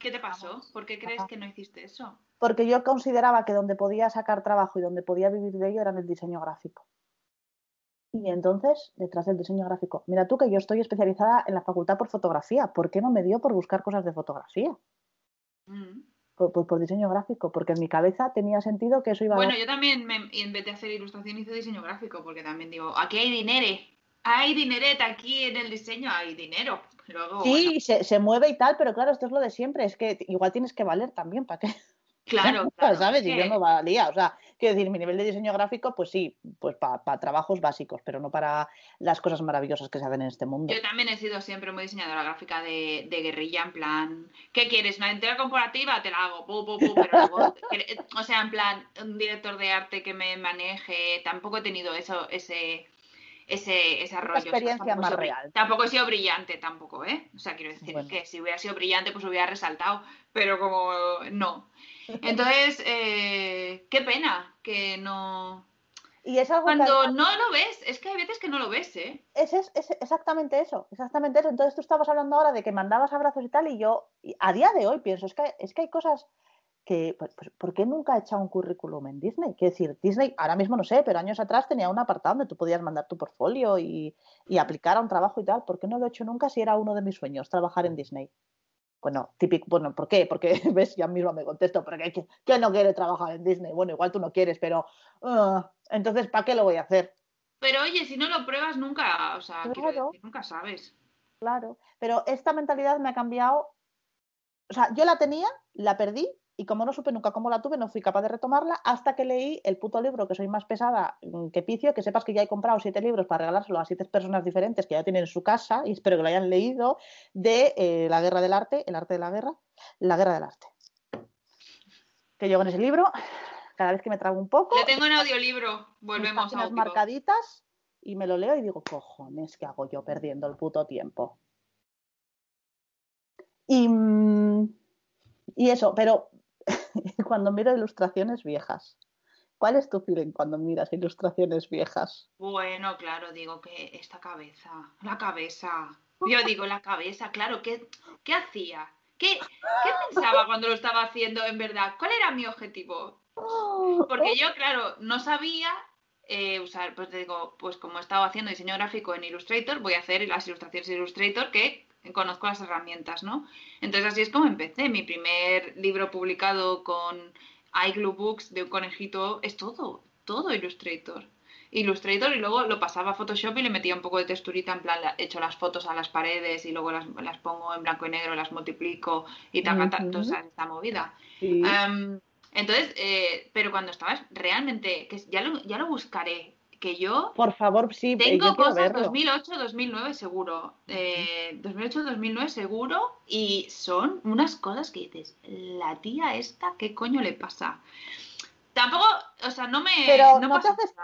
[SPEAKER 1] ¿Qué te pasó? ¿Por qué crees que no hiciste eso?
[SPEAKER 2] Porque yo consideraba que donde podía sacar trabajo y donde podía vivir de ello era en el diseño gráfico. Y entonces, detrás del diseño gráfico, mira tú que yo estoy especializada en la facultad por fotografía. ¿Por qué no me dio por buscar cosas de fotografía? Mm. Por, diseño gráfico, porque en mi cabeza tenía sentido que eso iba
[SPEAKER 1] a... Bueno, yo también, en vez de hacer ilustración, hice diseño gráfico, porque también digo, aquí hay dinero, hay dinereta, aquí en el diseño hay dinero
[SPEAKER 2] sí, se, mueve y tal, pero claro, esto es lo de siempre, es que igual tienes que valer también, ¿para qué?
[SPEAKER 1] Claro,
[SPEAKER 2] ¿sabes? Y yo no valía, o sea, quiero decir, mi nivel de diseño gráfico, pues sí, pues para trabajos básicos, pero no para las cosas maravillosas que se hacen en este mundo.
[SPEAKER 1] Yo también he sido siempre muy diseñadora gráfica de, guerrilla, en plan, ¿qué quieres? ¿Una entera corporativa? Te la hago, pero o sea, en plan, un director de arte que me maneje, tampoco he tenido eso, ese ese, ese rollo.
[SPEAKER 2] experiencia más real.
[SPEAKER 1] Tampoco he sido brillante, tampoco, ¿eh? O sea, quiero decir que si hubiera sido brillante, pues hubiera resaltado, pero como no. Entonces, eh, qué pena que no,
[SPEAKER 2] y es algo
[SPEAKER 1] Cuando no lo ves, es que hay veces que no lo ves, ¿eh?
[SPEAKER 2] Es, es, exactamente eso, exactamente eso. Entonces tú estabas hablando ahora de que mandabas abrazos y tal, y yo a día de hoy pienso, es que, es que hay cosas que, pues, pues, ¿por qué nunca he echado un currículum en Disney? Quiero decir, Disney, ahora mismo no sé, pero años atrás tenía un apartado donde tú podías mandar tu portfolio y, y aplicar a un trabajo y tal. ¿Por qué no lo he hecho nunca si era uno de mis sueños, trabajar en Disney? Bueno, típico, bueno, ¿por qué? Porque, ves, ya mismo me contesto, porque ¿quién no quiere trabajar en Disney? Bueno, igual tú no quieres, pero ah, entonces, ¿para qué lo voy a hacer?
[SPEAKER 1] Pero oye, si no lo pruebas nunca, o sea, nunca sabes.
[SPEAKER 2] Claro, pero esta mentalidad me ha cambiado, o sea, yo la tenía, la perdí y como no supe nunca cómo la tuve, no fui capaz de retomarla hasta que leí el puto libro que soy más pesada mm, que picio, que sepas que ya he comprado siete libros para regalárselo a siete personas diferentes que ya tienen en su casa y espero que lo hayan leído, de eh, La guerra del arte, el arte de la guerra, la guerra del arte. Que yo con ese libro, cada vez que me trago un poco...
[SPEAKER 1] Le tengo en audiolibro, volvemos a
[SPEAKER 2] marcaditas y me lo leo y digo, cojones, ¿qué hago yo perdiendo el puto tiempo? Y, mm, y eso, pero cuando miro ilustraciones viejas. ¿Cuál es tu feeling cuando miras ilustraciones viejas?
[SPEAKER 1] Bueno, claro, digo que esta cabeza, la cabeza. Yo digo la cabeza, claro, ¿qué, qué hacía? ¿Qué, ¿Qué pensaba cuando lo estaba haciendo en verdad? ¿Cuál era mi objetivo? Porque yo, claro, no sabía eh, usar, pues digo, pues como he estado haciendo diseño gráfico en Illustrator, voy a hacer las ilustraciones de Illustrator que conozco las herramientas, ¿no? Entonces así es como empecé. Mi primer libro publicado con iGlue Books de un conejito es todo, todo Illustrator. Illustrator y luego lo pasaba a Photoshop y le metía un poco de texturita, en plan, he hecho las fotos a las paredes y luego las, las pongo en blanco y negro, las multiplico y tal, uh esta movida. Em, entonces, eh, pero cuando estabas realmente, que ya lo, ya lo buscaré, que yo...
[SPEAKER 2] Por favor, sí.
[SPEAKER 1] Tengo cosas 2008-2009 seguro. Eh, 2008-2009 seguro. Y son unas cosas que dices, la tía esta, ¿qué coño le pasa? Tampoco, o sea, no me...
[SPEAKER 2] Pero no, te haces...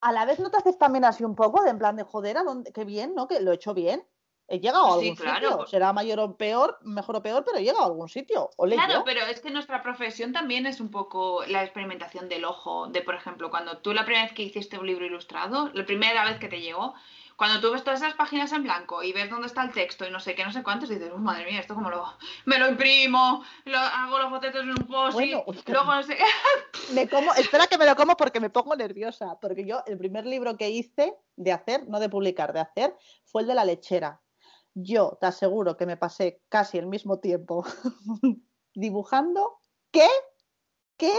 [SPEAKER 2] A la vez no te haces también así un poco, de en plan de joder, ¿a qué bien, ¿no? Que lo he hecho bien. He llegado a algún sitio. Será mayor o peor, mejor o peor, pero he llegado a algún sitio.
[SPEAKER 1] claro, pero es que nuestra profesión también es un poco la experimentación del ojo. De, por ejemplo, cuando tú la primera vez que hiciste un libro ilustrado, la primera vez que te llegó, cuando tú ves todas esas páginas en blanco y ves dónde está el texto y no sé qué, no sé cuántos, dices, oh, madre mía, esto como lo. Me lo imprimo, lo, hago los bocetos en un post y luego no sé.
[SPEAKER 2] me como, espera que me lo como porque me pongo nerviosa. Porque yo, el primer libro que hice de hacer, no de publicar, de hacer, fue el de la lechera yo te aseguro que me pasé casi el mismo tiempo dibujando que, que,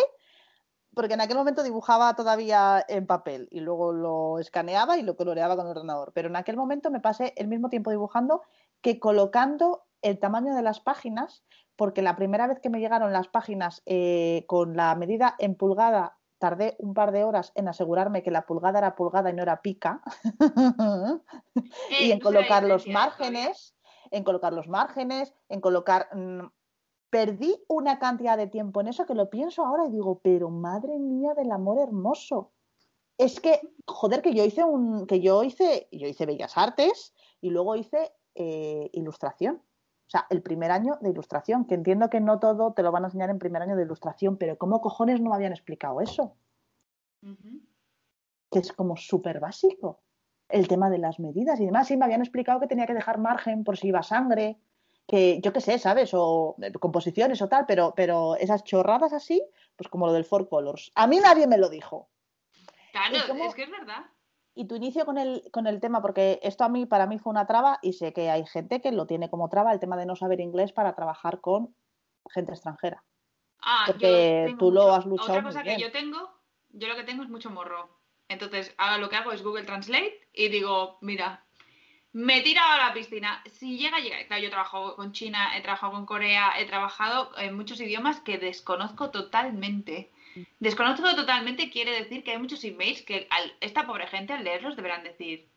[SPEAKER 2] porque en aquel momento dibujaba todavía en papel y luego lo escaneaba y lo coloreaba con el ordenador, pero en aquel momento me pasé el mismo tiempo dibujando que colocando el tamaño de las páginas, porque la primera vez que me llegaron las páginas eh, con la medida en pulgada tardé un par de horas en asegurarme que la pulgada era pulgada y no era pica. y en colocar los márgenes, en colocar los márgenes, en colocar... Mm, perdí una cantidad de tiempo en eso que lo pienso ahora y digo, pero madre mía del amor hermoso. Es que, joder, que yo hice un, que yo hice, yo hice Bellas Artes y luego hice eh, ilustración. O sea, el primer año de ilustración, que entiendo que no todo te lo van a enseñar en primer año de ilustración, pero ¿cómo cojones no me habían explicado eso? Que es como súper básico. El tema de las medidas y demás. Sí, me habían explicado que tenía que dejar margen por si iba sangre, que yo qué sé, ¿sabes? O eh, composiciones o tal, pero, pero esas chorradas así, pues como lo del Four Colors. A mí nadie me lo dijo.
[SPEAKER 1] Claro, es que es verdad
[SPEAKER 2] y tu inicio con el, con el tema, porque esto a mí, para mí fue una traba y sé que hay gente que lo tiene como traba, el tema de no saber inglés para trabajar con gente extranjera.
[SPEAKER 1] Ah, porque tú lo has luchado. Otra cosa que yo tengo, yo lo que tengo es mucho morro. Entonces, ahora lo que hago es Google Translate y digo, mira, me he tirado a la piscina. Si llega, llega. yo he trabajado con China, he trabajado con Corea, he trabajado en muchos idiomas que desconozco totalmente. Desconozco totalmente quiere decir que hay muchos emails que esta pobre gente al leerlos deberán decir.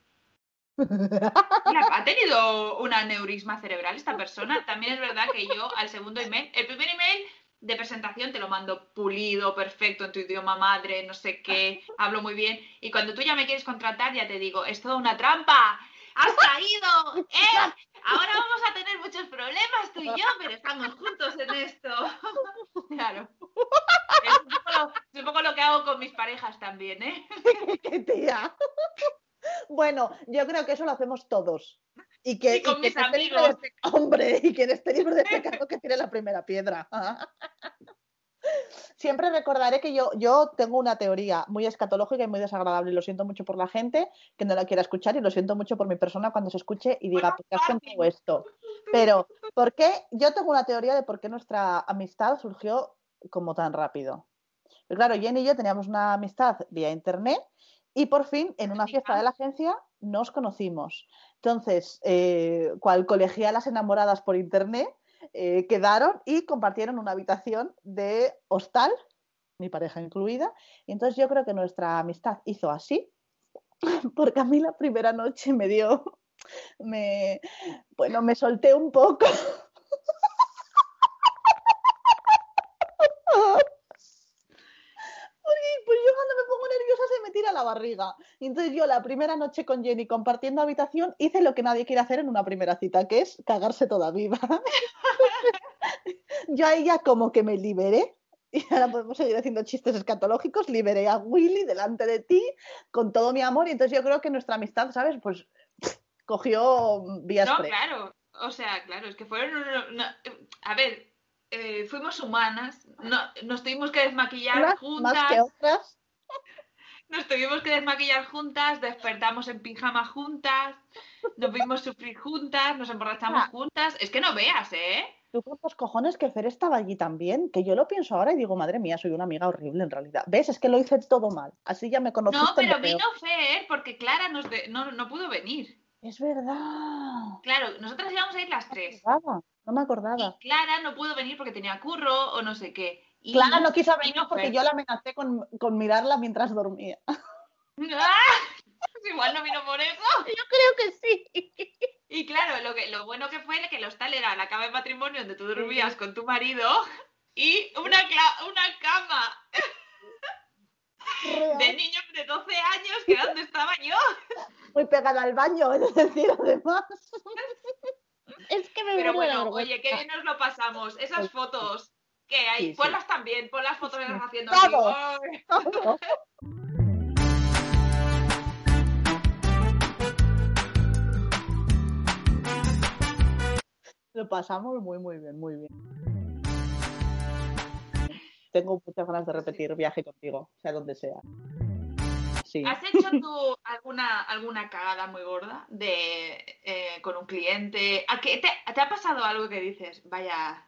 [SPEAKER 1] ¿Ha tenido un aneurisma cerebral esta persona? También es verdad que yo al segundo email, el primer email de presentación te lo mando pulido, perfecto, en tu idioma madre, no sé qué, hablo muy bien. Y cuando tú ya me quieres contratar, ya te digo, es toda una trampa, has caído, ¿eh? Ahora vamos a tener muchos problemas tú y yo, pero estamos juntos en esto. claro. Es un, poco lo, que hago con mis parejas también, ¿eh?
[SPEAKER 2] Tía. Bueno, yo creo que eso lo hacemos todos. Y que,
[SPEAKER 1] con mis amigos.
[SPEAKER 2] hombre, y quien esté libre de pecado que tiene la primera piedra. Siempre recordaré que yo, yo tengo una teoría muy escatológica y muy desagradable y lo siento mucho por la gente que no la quiera escuchar y lo siento mucho por mi persona cuando se escuche y diga, ¿por qué has contado esto? Pero, ¿por qué? Yo tengo una teoría de por qué nuestra amistad surgió como tan rápido. Pero claro, Jenny y yo teníamos una amistad vía internet y por fin en una fiesta de la agencia nos conocimos. Entonces, eh, cual colegialas enamoradas por internet, eh, quedaron y compartieron una habitación de hostal, mi pareja incluida. Y entonces yo creo que nuestra amistad hizo así, porque a mí la primera noche me dio, me, bueno, me solté un poco. pues yo cuando me pongo nerviosa se me tira la barriga. Y entonces yo la primera noche con Jenny compartiendo habitación hice lo que nadie quiere hacer en una primera cita, que es cagarse toda viva. yo a ella como que me liberé. Y ahora podemos seguir haciendo chistes escatológicos. Liberé a Willy delante de ti con todo mi amor. Y entonces yo creo que nuestra amistad, ¿sabes? Pues cogió vías.
[SPEAKER 1] No, claro. O sea, claro, es que fueron. a ver, eh, fuimos humanas, no, nos tuvimos que desmaquillar juntas.
[SPEAKER 2] Más que otras.
[SPEAKER 1] Nos tuvimos que desmaquillar juntas, despertamos en pijama juntas, nos vimos sufrir juntas, nos emborrachamos ah. juntas. Es que no veas, ¿eh?
[SPEAKER 2] Tú los cojones que Fer estaba allí también, que yo lo pienso ahora y digo, madre mía, soy una amiga horrible en realidad. ¿Ves? Es que lo hice todo mal. Así ya me conociste.
[SPEAKER 1] No, pero vino Fer porque Clara nos no, no pudo venir.
[SPEAKER 2] Es verdad.
[SPEAKER 1] Claro, nosotras íbamos a ir las tres.
[SPEAKER 2] No me acordaba.
[SPEAKER 1] Y Clara no pudo venir porque tenía curro o no sé qué.
[SPEAKER 2] Clara no quiso venir porque yo la amenacé con, mirarla mientras dormía.
[SPEAKER 1] ¡Ah! Igual no vino por eso.
[SPEAKER 2] Yo creo que sí.
[SPEAKER 1] Y claro, lo, que, lo bueno que fue que el hostal era la cama de matrimonio donde tú dormías con tu marido y una, una cama de niños de 12 años que donde estaba yo.
[SPEAKER 2] Muy pegada al baño, es decir, además. Es que me
[SPEAKER 1] Pero bueno, oye, qué bien nos lo pasamos. Esas pues fotos que hay, ponlas también, pon las fotos que estás haciendo.
[SPEAKER 2] Todo, Lo pasamos muy, muy bien, muy bien. Tengo muchas ganas de repetir viaje contigo, sea donde sea.
[SPEAKER 1] ¿Has hecho tú alguna, alguna cagada muy gorda de, eh, con un cliente? ¿A qué te, ha pasado algo que dices, vaya,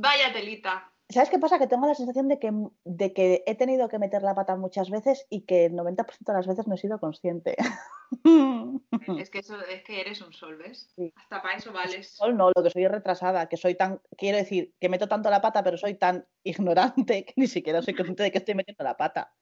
[SPEAKER 1] vaya telita?
[SPEAKER 2] ¿Sabes qué pasa? Que tengo la sensación de que, de que he tenido que meter la pata muchas veces y que el 90% de las veces no he sido consciente.
[SPEAKER 1] Es que, eso, es que eres un sol, ¿ves? Hasta para eso vales.
[SPEAKER 2] Sol no, lo que soy es retrasada, que soy tan, quiero decir, que meto tanto la pata, pero soy tan ignorante que ni siquiera soy consciente de que estoy metiendo la pata.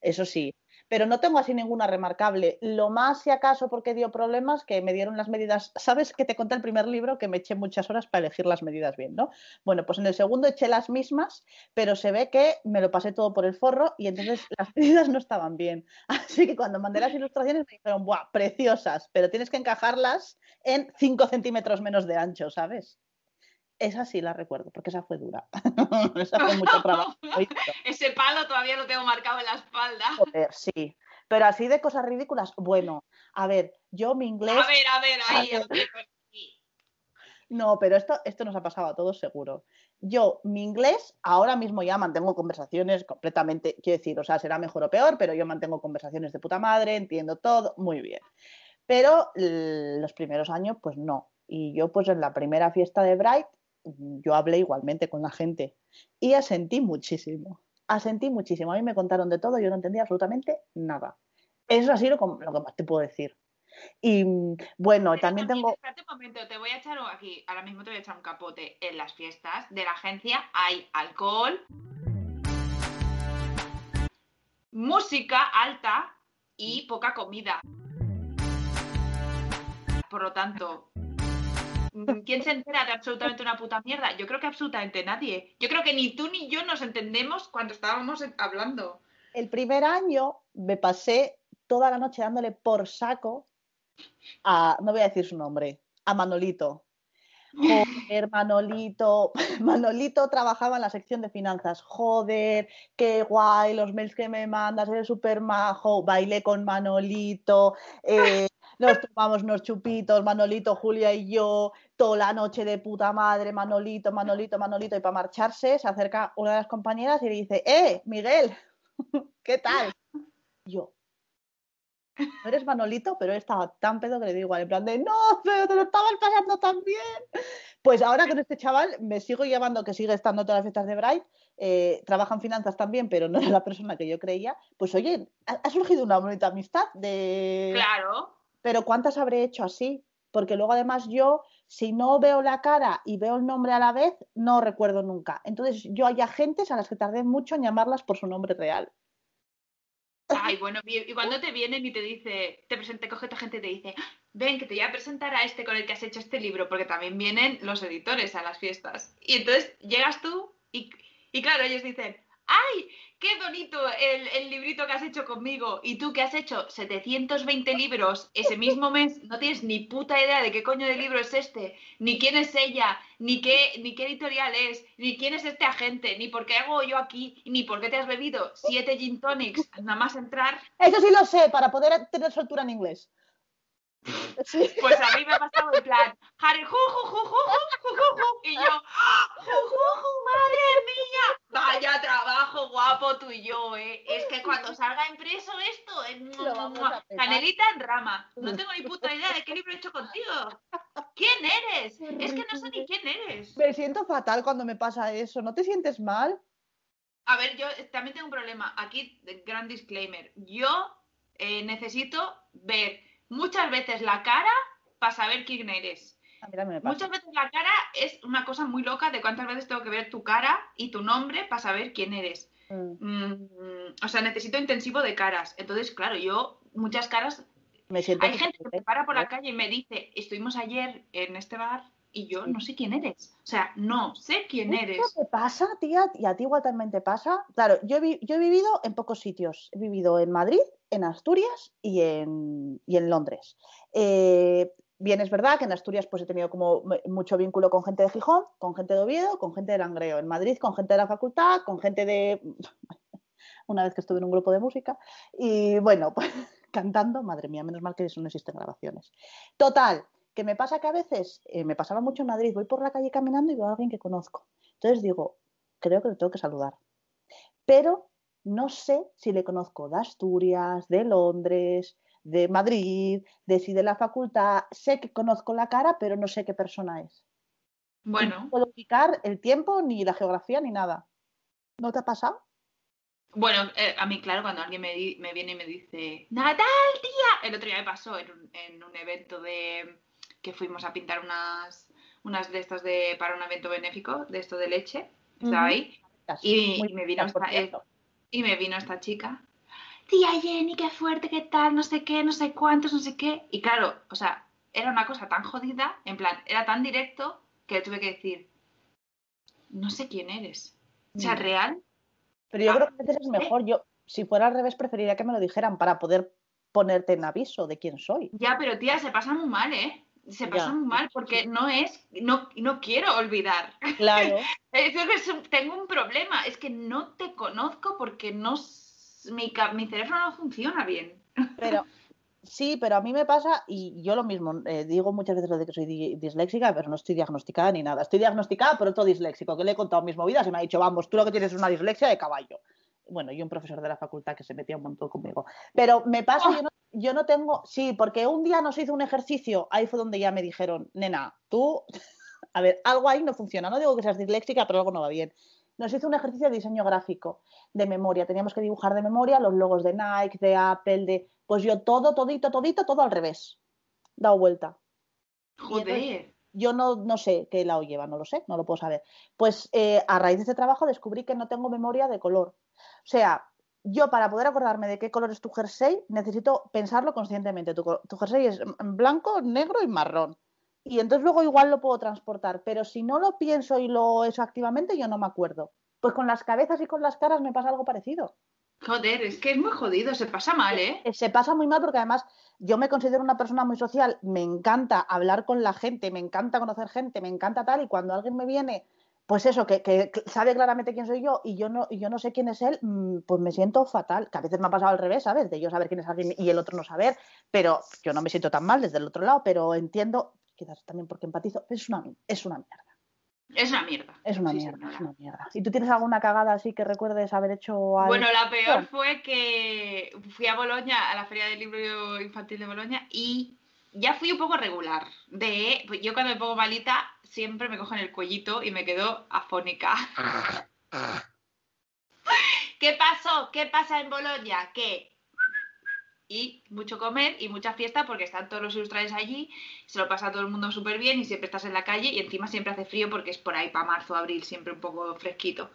[SPEAKER 2] Eso sí, pero no tengo así ninguna remarcable. Lo más, si acaso, porque dio problemas, que me dieron las medidas. ¿Sabes que te conté el primer libro que me eché muchas horas para elegir las medidas bien, ¿no? Bueno, pues en el segundo eché las mismas, pero se ve que me lo pasé todo por el forro y entonces las medidas no estaban bien. Así que cuando mandé las ilustraciones me dijeron, ¡buah! Preciosas, pero tienes que encajarlas en 5 centímetros menos de ancho, ¿sabes? Esa sí la recuerdo, porque esa fue dura. esa fue mucho trabajo.
[SPEAKER 1] Ese palo todavía lo tengo marcado en la espalda.
[SPEAKER 2] sí. Pero así de cosas ridículas, bueno, a ver, yo mi inglés.
[SPEAKER 1] A ver, a ver, ahí.
[SPEAKER 2] No, pero esto, esto nos ha pasado a todos seguro. Yo, mi inglés, ahora mismo ya mantengo conversaciones completamente, quiero decir, o sea, será mejor o peor, pero yo mantengo conversaciones de puta madre, entiendo todo, muy bien. Pero los primeros años, pues no. Y yo, pues en la primera fiesta de Bright, yo hablé igualmente con la gente y asentí muchísimo, asentí muchísimo. A mí me contaron de todo, yo no entendía absolutamente nada. Eso ha sido lo que más te puedo decir. Y bueno, también, tengo.
[SPEAKER 1] Espérate un momento, te voy a echar aquí, ahora mismo te voy a echar un capote. En las fiestas de la agencia hay alcohol, música alta y poca comida. Por lo tanto, mm, ¿quién se entera de absolutamente una puta mierda? Yo creo que absolutamente nadie. Yo creo que ni tú ni yo nos entendemos cuando estábamos hablando.
[SPEAKER 2] El primer año me pasé toda la noche dándole por saco a, no voy a decir su nombre, a Manolito. Joder, Manolito. Manolito trabajaba en la sección de finanzas. Joder, qué guay, los mails que me mandas, eres súper majo. Bailé con Manolito. Eh, nos tomamos unos chupitos, Manolito, Julia y yo, toda la noche de puta madre, Manolito, Manolito, Manolito. Y para marcharse se acerca una de las compañeras y le dice, ¡eh, Miguel! ¿Qué tal? Yo, no eres Manolito, pero él estaba tan pedo que le digo igual, en plan de, no, pero te lo estabas pasando tan bien. Pues ahora con este chaval me sigo llamando, que sigue estando todas las fiestas de Bright, eh, trabaja en finanzas también, pero no es la persona que yo creía. Pues oye, ha, surgido una bonita amistad de...
[SPEAKER 1] Claro.
[SPEAKER 2] Pero ¿cuántas habré hecho así? Porque luego además yo, si no veo la cara y veo el nombre a la vez, no recuerdo nunca. Entonces yo hay agentes a las que tardé mucho en llamarlas por su nombre real.
[SPEAKER 1] Ay, bueno, y cuando te vienen y te dice, te presenta, coge esta gente y te dice, ven, que te voy a presentar a este con el que has hecho este libro, porque también vienen los editores a las fiestas. Y entonces llegas tú y, y claro, ellos dicen, ¡ay! ¡Qué bonito el, librito que has hecho conmigo! Y tú que has hecho 720 libros ese mismo mes, no tienes ni puta idea de qué coño de libro es este, ni quién es ella, ni qué, ni qué editorial es, ni quién es este agente, ni por qué hago yo aquí, ni por qué te has bebido siete gin tonics nada más entrar.
[SPEAKER 2] Eso sí lo sé, para poder tener soltura en inglés.
[SPEAKER 1] Pues a mí me ha pasado en plan, Harry, ju, y yo, madre mía, vaya trabajo guapo tú y yo, eh. Es que cuando salga impreso esto, eh, canelita en rama, no tengo ni puta idea de qué libro he hecho contigo. ¿Quién eres? Es que no sé ni quién eres.
[SPEAKER 2] Me siento fatal cuando me pasa eso, ¿no te sientes mal?
[SPEAKER 1] A ver, yo también tengo un problema. Aquí, gran disclaimer. Yo eh, necesito ver muchas veces la cara para saber quién eres. Muchas veces la cara es una cosa muy loca de cuántas veces tengo que ver tu cara y tu nombre para saber quién eres. Mm. Mm, o sea, necesito intensivo de caras. Entonces, claro, yo muchas caras...
[SPEAKER 2] Me siento
[SPEAKER 1] Hay gente que se para por la calle y me dice, estuvimos ayer en este bar y yo no sé quién eres. O sea, no sé quién eres.
[SPEAKER 2] ¿Qué te pasa, tía? Y a ti igual también te pasa. Claro, yo he, yo he vivido en pocos sitios. He vivido en Madrid, en Asturias y en, en Londres. Eh, bien, es verdad que en Asturias pues he tenido como mucho vínculo con gente de Gijón, con gente de Oviedo, con gente de Langreo. En Madrid con gente de la facultad, con gente de... Una vez que estuve en un grupo de música. Y bueno, pues cantando, madre mía, menos mal que eso no existen grabaciones. Total, que me pasa que a veces, eh, me pasaba mucho en Madrid, voy por la calle caminando y veo a alguien que conozco. Entonces digo, creo que le tengo que saludar. Pero no sé si le conozco de Asturias, de Londres, de Madrid, de si de la facultad. Sé que conozco la cara, pero no sé qué persona es.
[SPEAKER 1] Bueno.
[SPEAKER 2] No puedo ubicar el tiempo, ni la geografía, ni nada. ¿No te ha pasado?
[SPEAKER 1] Bueno, eh, a mí, claro, cuando alguien me, viene y me dice, Natal, tía. El otro día me pasó en un, evento de que fuimos a pintar unas, unas de estas de, para un evento benéfico, de esto de leche. Estaba ahí. Y, me vino esta, y me vino esta chica. Tía Jenny, qué fuerte, qué tal, no sé qué, no sé cuántos, no sé qué. Y claro, o sea, era una cosa tan jodida, en plan, era tan directo que le tuve que decir, no sé quién eres. O sea, real.
[SPEAKER 2] Pero yo ah, creo que a veces es mejor. Yo, si fuera al revés, preferiría que me lo dijeran para poder ponerte en aviso de quién soy.
[SPEAKER 1] Ya, pero tía, se pasa muy mal, ¿eh? se pasa muy mal porque no es, no, no quiero olvidar.
[SPEAKER 2] Claro.
[SPEAKER 1] tengo un problema, es que no te conozco porque no, mi, mi cerebro no funciona bien.
[SPEAKER 2] Pero sí, pero a mí me pasa, y yo lo mismo, eh, digo muchas veces lo de que soy disléxica, pero no estoy diagnosticada ni nada. Estoy diagnosticada por otro disléxico, que le he contado mis movidas y me ha dicho, vamos, tú lo que tienes es una dislexia de caballo. Bueno, y un profesor de la facultad que se metía un montón conmigo. Pero me pasa, yo no yo no tengo, sí, porque un día nos hizo un ejercicio, ahí fue donde ya me dijeron, nena, tú, a ver, algo ahí no funciona, no digo que seas disléxica, pero algo no va bien. Nos hizo un ejercicio de diseño gráfico, de memoria, teníamos que dibujar de memoria los logos de Nike, de Apple, de, pues yo todo, todito, todito, todo al revés, dado vuelta.
[SPEAKER 1] Joder.
[SPEAKER 2] yo no, no sé qué lado lleva, no lo sé, no lo puedo saber. Pues eh, a raíz de este trabajo descubrí que no tengo memoria de color. O sea, yo para poder acordarme de qué color es tu jersey, necesito pensarlo conscientemente. Tu, jersey es blanco, negro y marrón. Y entonces luego igual lo puedo transportar, pero si no lo pienso y lo eso activamente, yo no me acuerdo. Pues con las cabezas y con las caras me pasa algo parecido.
[SPEAKER 1] Joder, es que es muy jodido, se pasa mal, ¿eh?
[SPEAKER 2] Se pasa muy mal porque además yo me considero una persona muy social, me encanta hablar con la gente, me encanta conocer gente, me encanta tal, y cuando alguien me viene, pues eso, que, sabe claramente quién soy yo y yo no, y yo no sé quién es él, mm, pues me siento fatal. Que a veces me ha pasado al revés, ¿sabes? De yo saber quién es alguien y el otro no saber, pero yo no me siento tan mal desde el otro lado, pero entiendo, quizás también porque empatizo, es una, es una mierda.
[SPEAKER 1] Es una mierda.
[SPEAKER 2] Es una mierda, es una mierda. ¿Y tú tienes alguna cagada así que recuerdes haber hecho
[SPEAKER 1] Bueno, la peor fue que fui a Boloña, a la Feria del Libro Infantil de Boloña, y ya fui un poco regular. De, pues yo cuando me pongo malita, siempre me cogen el cuellito y me quedo afónica. ¿Qué pasó? ¿Qué pasa en Boloña? Que y mucho comer y mucha fiesta porque están todos los ilustradores allí, se lo pasa todo el mundo súper bien y siempre estás en la calle y encima siempre hace frío porque es por ahí para marzo, abril, siempre un poco fresquito.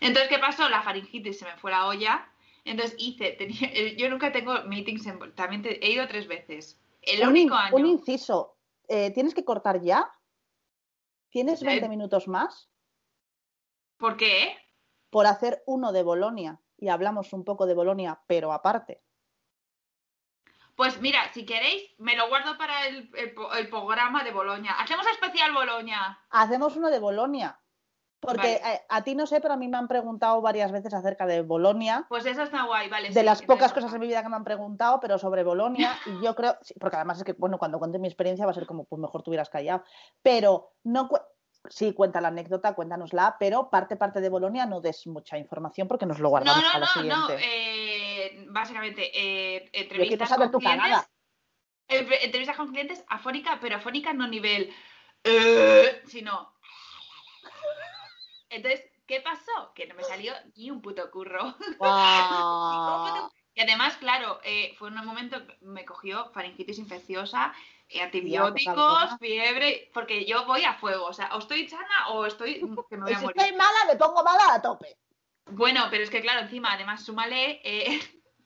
[SPEAKER 1] Entonces, ¿qué pasó? La faringitis se me fue la olla. Entonces hice, tenía, yo nunca tengo meetings, en, también he ido tres veces. El único año.
[SPEAKER 2] Un inciso, eh, ¿tienes que cortar ya? ¿Tienes 20 minutos más?
[SPEAKER 1] ¿Por qué?
[SPEAKER 2] Por hacer uno de Bolonia y hablamos un poco de Bolonia, pero aparte.
[SPEAKER 1] Pues mira, si queréis, me lo guardo para el, programa de Bolonia. ¿Hacemos especial Bolonia?
[SPEAKER 2] Hacemos uno de Bolonia. Porque eh, a, ti no sé, pero a mí me han preguntado varias veces acerca de Bolonia.
[SPEAKER 1] Pues eso está guay, vale.
[SPEAKER 2] De las pocas cosas en mi vida que me han preguntado, pero sobre Bolonia. y yo creo, porque además es que, bueno, cuando cuente mi experiencia va a ser como, pues mejor tú hubieras callado. Pero no, sí, cuenta la anécdota, cuéntanosla, pero parte, parte de Bolonia no des mucha información porque nos lo guardamos
[SPEAKER 1] no, no,
[SPEAKER 2] para
[SPEAKER 1] la
[SPEAKER 2] siguiente.
[SPEAKER 1] No, eh, básicamente, eh, entrevistas con clientes, entrevistas con clientes afónica, pero afónica no nivel, eh, sino... Entonces, ¿qué pasó? Que no me salió ni un puto curro. y además, claro, eh, fue un momento, me cogió faringitis infecciosa, eh, antibióticos, fiebre, porque yo voy a fuego, o sea, o estoy sana o estoy que me voy a
[SPEAKER 2] morir. Si estoy mala, me pongo mala a tope.
[SPEAKER 1] Bueno, pero es que claro, encima, además, súmale eh,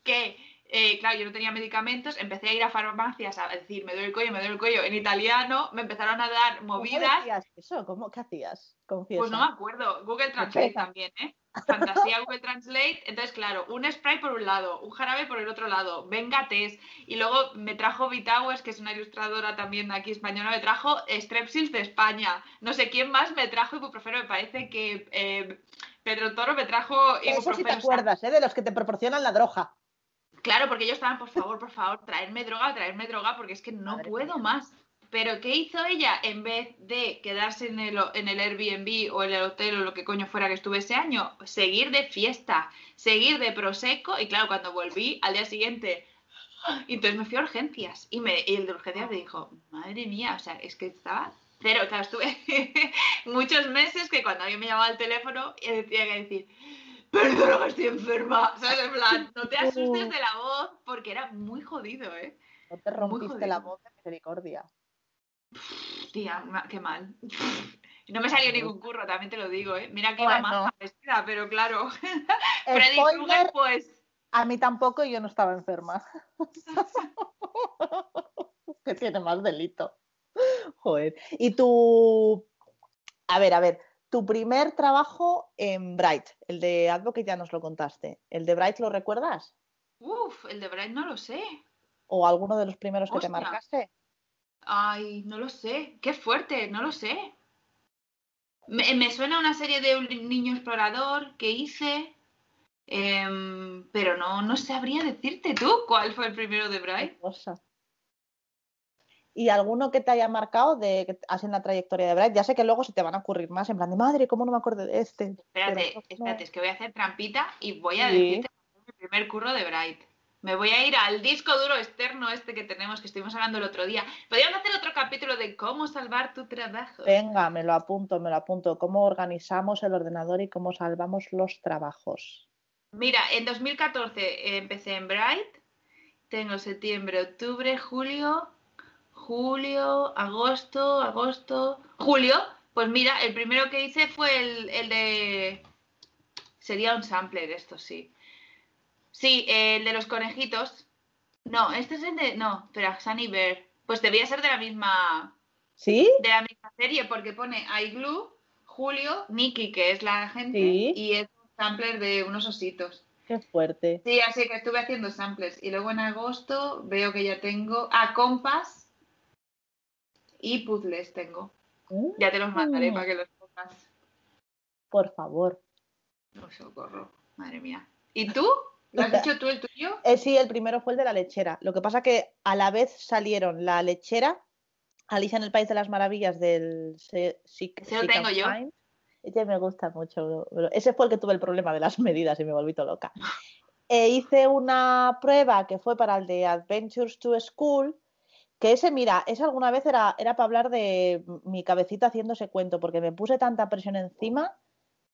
[SPEAKER 1] que, eh, claro, yo no tenía medicamentos, empecé a ir a farmacias a decir, me duele el cuello, me duele el cuello, en italiano, me empezaron a dar movidas.
[SPEAKER 2] ¿Cómo hacías eso? ¿Cómo, ¿Qué hacías?
[SPEAKER 1] Pues no me acuerdo, Google Translate también, ¿eh? Fantasía Google Translate. Entonces, claro, un spray por un lado, un jarabe por el otro lado, venga test. Y luego me trajo Vitawes, que es una ilustradora también aquí española, me trajo Strepsils de España. No sé quién más me trajo ibuprofeno, me parece que eh, Pedro Toro me trajo
[SPEAKER 2] ibuprofeno. Eso sí te acuerdas, ¿eh? De los que te proporcionan la droga.
[SPEAKER 1] Claro, porque ellos estaban, por favor, por favor, traerme droga, traerme droga, porque es que no puedo más. Pero ¿qué hizo ella? En vez de quedarse en el, en el Airbnb o en el hotel o lo que coño fuera que estuve ese año, seguir de fiesta, seguir de prosecco y claro, cuando volví al día siguiente, entonces me fui a urgencias y, me, y el de urgencias me dijo, madre mía, o sea, es que estaba cero, claro, estuve muchos meses que cuando alguien me llamaba al teléfono y decía que decir, perdona que estoy enferma, ¿sabes? En plan, no te asustes de la voz porque era muy jodido, ¿eh?
[SPEAKER 2] No te rompiste la voz de misericordia.
[SPEAKER 1] Tía, qué mal. No me salió ningún curro, también te lo digo, ¿eh? Mira que iba más vestida, pero claro. Freddy Krueger, pues.
[SPEAKER 2] A mí tampoco y yo no estaba enferma. que tiene más delito. Joder. Y tu. A ver, a ver. Tu primer trabajo en Bright, el de Advocate ya nos lo contaste. ¿El de Bright lo recuerdas?
[SPEAKER 1] Uf, el de Bright no lo sé.
[SPEAKER 2] ¿O alguno de los primeros que te marcaste?
[SPEAKER 1] Ay, no lo sé. Qué fuerte, no lo sé. Me, suena una serie de un niño explorador que hice, em, pero no, no sabría decirte tú cuál fue el primero de Bright.
[SPEAKER 2] ¿Y alguno que te haya marcado de que has en la trayectoria de Bright? Ya sé que luego se te van a ocurrir más, en plan de madre, ¿cómo no me acuerdo de este?
[SPEAKER 1] Espérate, espérate, es que voy a hacer trampita y voy a decirte el primer curro de Bright. Me voy a ir al disco duro externo este que tenemos, que estuvimos hablando el otro día. Podríamos hacer otro capítulo de cómo salvar tu trabajo.
[SPEAKER 2] Venga, me lo apunto, me lo apunto. Cómo organizamos el ordenador y cómo salvamos los trabajos.
[SPEAKER 1] Mira, en 2014 empecé en Bright. Tengo septiembre, octubre, julio, julio, agosto, agosto, julio. Pues mira, el primero que hice fue el, el de... Sería un sampler, esto sí. Sí, el de los conejitos. No, este es el de. No, espera, Sunny Bear. Pues debía ser de la misma.
[SPEAKER 2] ¿Sí?
[SPEAKER 1] De la misma serie, porque pone iGlue, Julio, Nikki, que es la gente,
[SPEAKER 2] Sí.
[SPEAKER 1] y es un sampler de unos ositos.
[SPEAKER 2] Qué fuerte.
[SPEAKER 1] Sí, así que estuve haciendo samplers. Y luego en agosto veo que ya tengo. Ah, compas y puzzles tengo.
[SPEAKER 2] Mm,
[SPEAKER 1] Ya te los mandaré para que los pongas.
[SPEAKER 2] Por favor.
[SPEAKER 1] Oh, socorro, madre mía. ¿Y tú? ¿Lo has dicho tú el tuyo?
[SPEAKER 2] Eh, sí, el primero fue el de la lechera. Lo que pasa que a la vez salieron la lechera, Alicia en el País de las Maravillas del Se- Sick-
[SPEAKER 1] Ese lo tengo yo.
[SPEAKER 2] Fine. Ese me gusta mucho. ese fue el que tuve el problema de las medidas y me volví todo loca. E hice una prueba que fue para el de Adventures to School, que ese, mira, ese alguna vez era, era para hablar de mi cabecita haciendo ese cuento, porque me puse tanta presión encima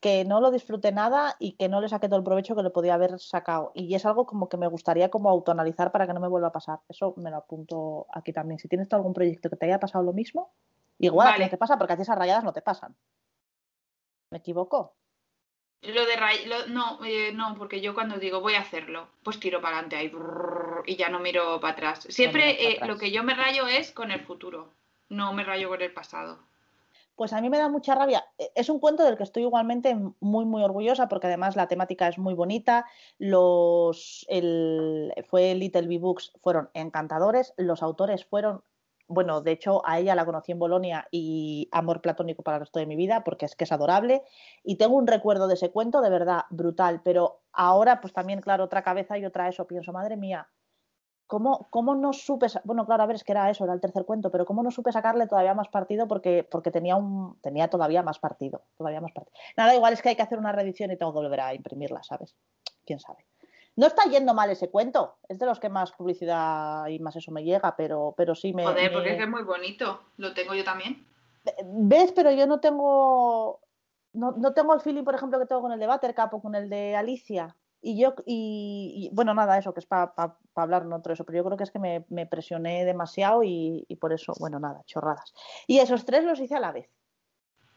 [SPEAKER 2] que no lo disfruté nada y que no le saqué todo el provecho que le podía haber sacado. Y es algo como que me gustaría como autoanalizar para que no me vuelva a pasar. Eso me lo apunto aquí también. Si tienes tú algún proyecto que te haya pasado lo mismo, igual a ti
[SPEAKER 1] Vale.
[SPEAKER 2] no te pasa porque a ti esas rayadas no te pasan. ¿Me equivoco?
[SPEAKER 1] Lo de lo- no, eh, no, porque yo cuando digo voy a hacerlo, pues tiro para adelante ahí brrr, y ya no miro para atrás. Siempre
[SPEAKER 2] para
[SPEAKER 1] eh,
[SPEAKER 2] atrás.
[SPEAKER 1] lo que yo me rayo es con el futuro, no me rayo con el pasado.
[SPEAKER 2] Pues a mí me da mucha rabia. E- Es un cuento del que estoy igualmente muy, muy orgullosa porque además la temática es muy bonita. Los, el, fue Little Bee Books, fueron encantadores. Los autores fueron, bueno, de hecho a ella la conocí en Bolonia y amor platónico para el resto de mi vida porque es que es adorable. Y tengo un recuerdo de ese cuento de verdad brutal. Pero ahora pues también, claro, otra cabeza y otra eso. Pienso, madre mía, ¿Cómo, cómo no supe, bueno, claro, a ver, es que era eso, era el tercer cuento, pero cómo no supe sacarle todavía más partido porque, porque tenía, un, tenía todavía más partido, todavía más partido. Nada, igual es que hay que hacer una reedición y tengo que volver a imprimirla, ¿sabes? ¿Quién sabe? No está yendo mal ese cuento, es de los que más publicidad y más eso me llega, pero, pero sí me...
[SPEAKER 1] Joder,
[SPEAKER 2] me-
[SPEAKER 1] porque es que es muy bonito, lo tengo yo también.
[SPEAKER 2] ¿Ves? Pero yo no tengo, no, no tengo el feeling, por ejemplo, que tengo con el de Buttercup o con el de Alicia. Y yo, y, y, bueno, nada, eso, que es para hablar no otro eso, pero yo creo que es que me, me presioné demasiado y, y por eso, bueno, nada, chorradas. Y esos tres los hice a la vez.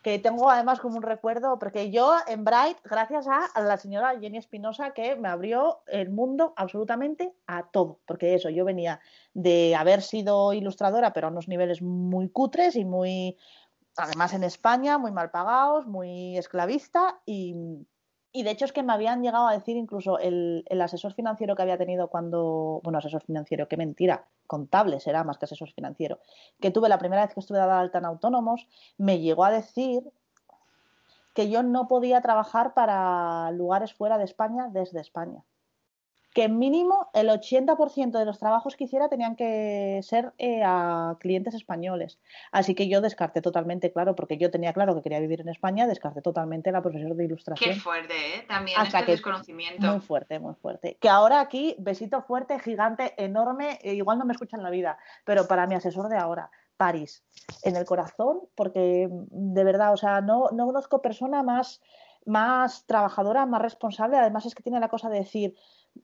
[SPEAKER 2] Que tengo además como un recuerdo, porque yo en Bright, gracias a, la señora Jenny Espinosa, que me abrió el mundo absolutamente a todo. Porque eso, yo venía de haber sido ilustradora, pero a unos niveles muy cutres y muy, además en España, muy mal pagados, muy esclavista y, y de hecho es que me habían llegado a decir incluso el, asesor financiero que había tenido cuando, bueno, asesor financiero, qué mentira, contable será más que asesor financiero, que tuve la primera vez que estuve dada alta en autónomos, me llegó a decir que yo no podía trabajar para lugares fuera de España desde España que mínimo el 80% de los trabajos que hiciera tenían que ser eh, a clientes españoles. Así que yo descarté totalmente, claro, porque yo tenía claro que quería vivir en España, descarté totalmente la profesión de ilustración.
[SPEAKER 1] Qué fuerte, ¿eh? También Hasta este que desconocimiento.
[SPEAKER 2] Muy fuerte, muy fuerte. Que ahora aquí, besito fuerte, gigante, enorme, eh, igual no me escuchan en la vida, pero para mi asesor de ahora, París, en el corazón, porque de verdad, o sea, no, no conozco persona más, más trabajadora, más responsable, además es que tiene la cosa de decir,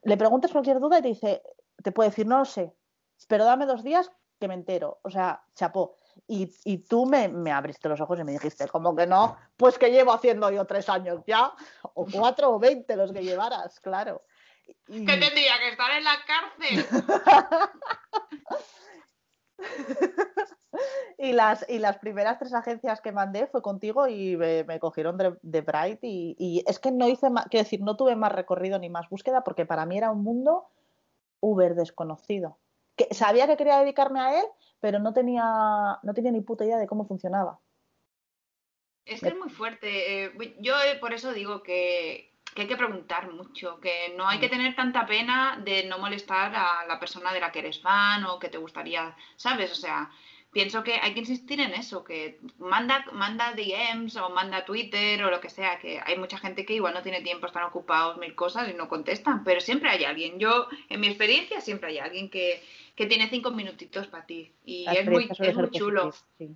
[SPEAKER 2] le preguntas cualquier duda y te dice, te puede decir, no lo sé, pero dame dos días que me entero. O sea, chapó. Y, y tú me, me, abriste los ojos y me dijiste, como que no, pues que llevo haciendo yo tres años ya, o cuatro o veinte los que llevaras, claro.
[SPEAKER 1] Y... Que tendría que estar en la cárcel.
[SPEAKER 2] y, las, y las primeras tres agencias que mandé fue contigo y me, me cogieron de, de Bright y, y, es que no hice más, quiero decir, no tuve más recorrido ni más búsqueda porque para mí era un mundo uber desconocido. Que sabía que quería dedicarme a él, pero no tenía, no tenía ni puta idea de cómo funcionaba.
[SPEAKER 1] Es que es muy fuerte. Eh, yo por eso digo que, que hay que preguntar mucho, que no hay que tener tanta pena de no molestar a la persona de la que eres fan o que te gustaría, ¿sabes? O sea, pienso que hay que insistir en eso, que manda, manda DMs o manda Twitter o lo que sea, que hay mucha gente que igual no tiene tiempo, están ocupados mil cosas y no contestan, pero siempre hay alguien. Yo, en mi experiencia, siempre hay alguien que, que tiene cinco minutitos para ti y es muy, es muy chulo.
[SPEAKER 2] Sí.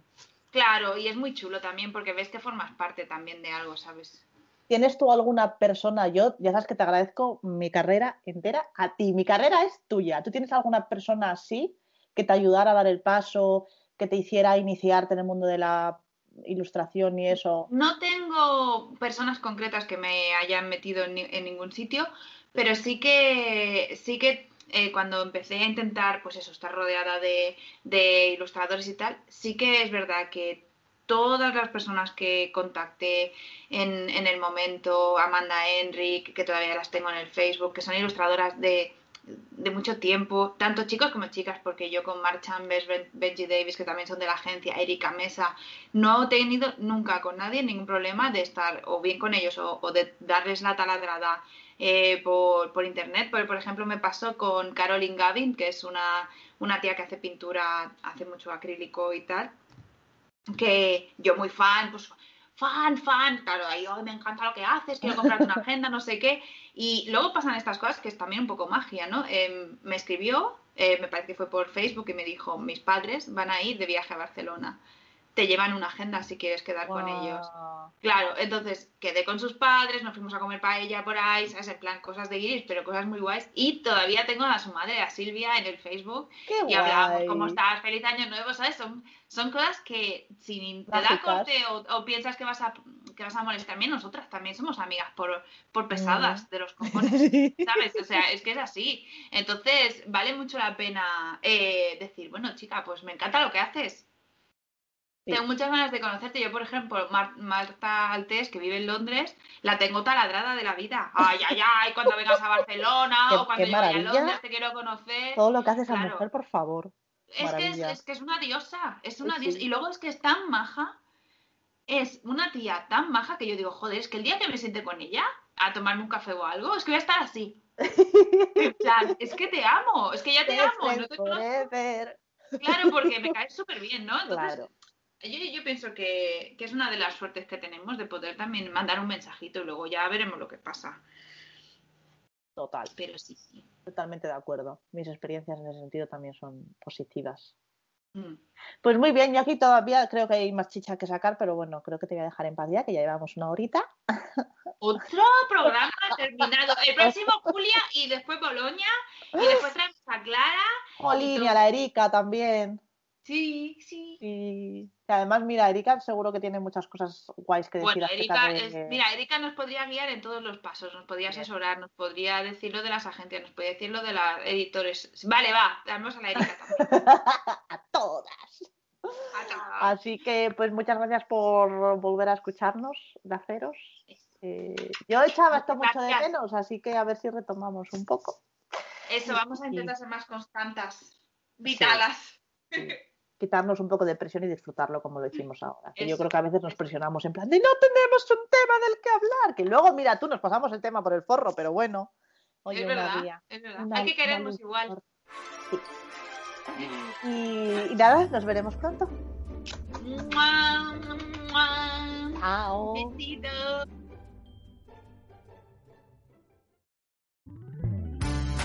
[SPEAKER 1] Claro, y es muy chulo también porque ves que formas parte también de algo, ¿sabes?
[SPEAKER 2] ¿Tienes tú alguna persona? Yo, ya sabes que te agradezco mi carrera entera a ti. Mi carrera es tuya. ¿Tú tienes alguna persona así que te ayudara a dar el paso, que te hiciera iniciarte en el mundo de la ilustración y eso?
[SPEAKER 1] No tengo personas concretas que me hayan metido en, ningún sitio, pero sí que sí que eh, cuando empecé a intentar, pues eso, estar rodeada de, de ilustradores y tal, sí que es verdad que todas las personas que contacté en, en el momento, Amanda Enric, que todavía las tengo en el Facebook, que son ilustradoras de, de mucho tiempo, tanto chicos como chicas, porque yo con Mark Chambers, Benji Davis, que también son de la agencia, Erika Mesa, no he tenido nunca con nadie ningún problema de estar o bien con ellos o, de darles la taladrada eh, por, por, internet. Por, por ejemplo, me pasó con Caroline Gavin, que es una, una tía que hace pintura, hace mucho acrílico y tal, que yo muy fan, pues fan, fan, claro, ahí oh, me encanta lo que haces, quiero comprarte una agenda, no sé qué. Y luego pasan estas cosas que es también un poco magia, ¿no? Eh, me escribió, eh, me parece que fue por Facebook y me dijo, mis padres van a ir de viaje a Barcelona te llevan una agenda si quieres quedar wow. con ellos. Claro, entonces quedé con sus padres, nos fuimos a comer paella por ahí, ¿sabes? En plan, cosas de guiris, pero cosas muy guays. Y todavía tengo a su madre, a Silvia, en el Facebook.
[SPEAKER 2] Qué
[SPEAKER 1] y hablamos, ¿cómo estás? Feliz año nuevo, ¿sabes? Son, son cosas que si te da corte o, o, piensas que vas a que vas a molestarme, nosotras también somos amigas por, por pesadas mm. de los cojones, ¿sabes? O sea, es que es así. Entonces, vale mucho la pena eh, decir, bueno, chica, pues me encanta lo que haces, Sí. Tengo muchas ganas de conocerte. Yo, por ejemplo, Mar Marta Altés, que vive en Londres, la tengo taladrada de la vida. Ay, ay, ay, cuando vengas a Barcelona o cuando yo vaya a Londres te quiero conocer.
[SPEAKER 2] Todo lo que hace esa claro. mujer, por favor.
[SPEAKER 1] Es que es, es que es, una diosa, es una sí. diosa. Y luego es que es tan maja, es una tía tan maja que yo digo, joder, es que el día que me siente con ella a tomarme un café o algo, es que voy a estar así. en plan, es que te amo, es que ya te amo. No te Claro, porque me caes súper bien, ¿no? Entonces, claro yo, yo pienso que, que, es una de las suertes que tenemos de poder también mandar un mensajito y luego ya veremos lo que pasa.
[SPEAKER 2] Total.
[SPEAKER 1] Pero sí, sí.
[SPEAKER 2] Totalmente de acuerdo. Mis experiencias en ese sentido también son positivas.
[SPEAKER 1] Mm.
[SPEAKER 2] Pues muy bien, yo aquí todavía creo que hay más chicha que sacar, pero bueno, creo que te voy a dejar en paz ya, que ya llevamos una horita.
[SPEAKER 1] Otro programa terminado. El próximo Julia y después Boloña y después traemos a Clara.
[SPEAKER 2] Jolín, a la Erika también.
[SPEAKER 1] Sí, sí.
[SPEAKER 2] Y además, mira, Erika seguro que tiene muchas cosas guays que decir.
[SPEAKER 1] Bueno, Erika, de... es, mira, Erika nos podría guiar en todos los pasos, nos podría asesorar, nos podría decir lo de las agencias, nos podría decir lo de los editores. Vale, va, damos a la Erika también.
[SPEAKER 2] a todas. Así que, pues muchas gracias por volver a escucharnos, Gaceros. Eh, yo echaba esto mucho de menos, así que a ver si retomamos un poco.
[SPEAKER 1] Eso, vamos a intentar ser más constantes, vitalas.
[SPEAKER 2] Sí. Sí quitarnos un poco de presión y disfrutarlo como lo hicimos ahora. Que yo creo que a veces nos presionamos en plan de no tenemos un tema del que hablar, que luego, mira, tú nos pasamos el tema por el forro, pero bueno.
[SPEAKER 1] Oye, es verdad, una día, es verdad. Una, Hay que querernos igual.
[SPEAKER 2] Sí. Y, y, nada, nos veremos pronto.
[SPEAKER 1] Chao.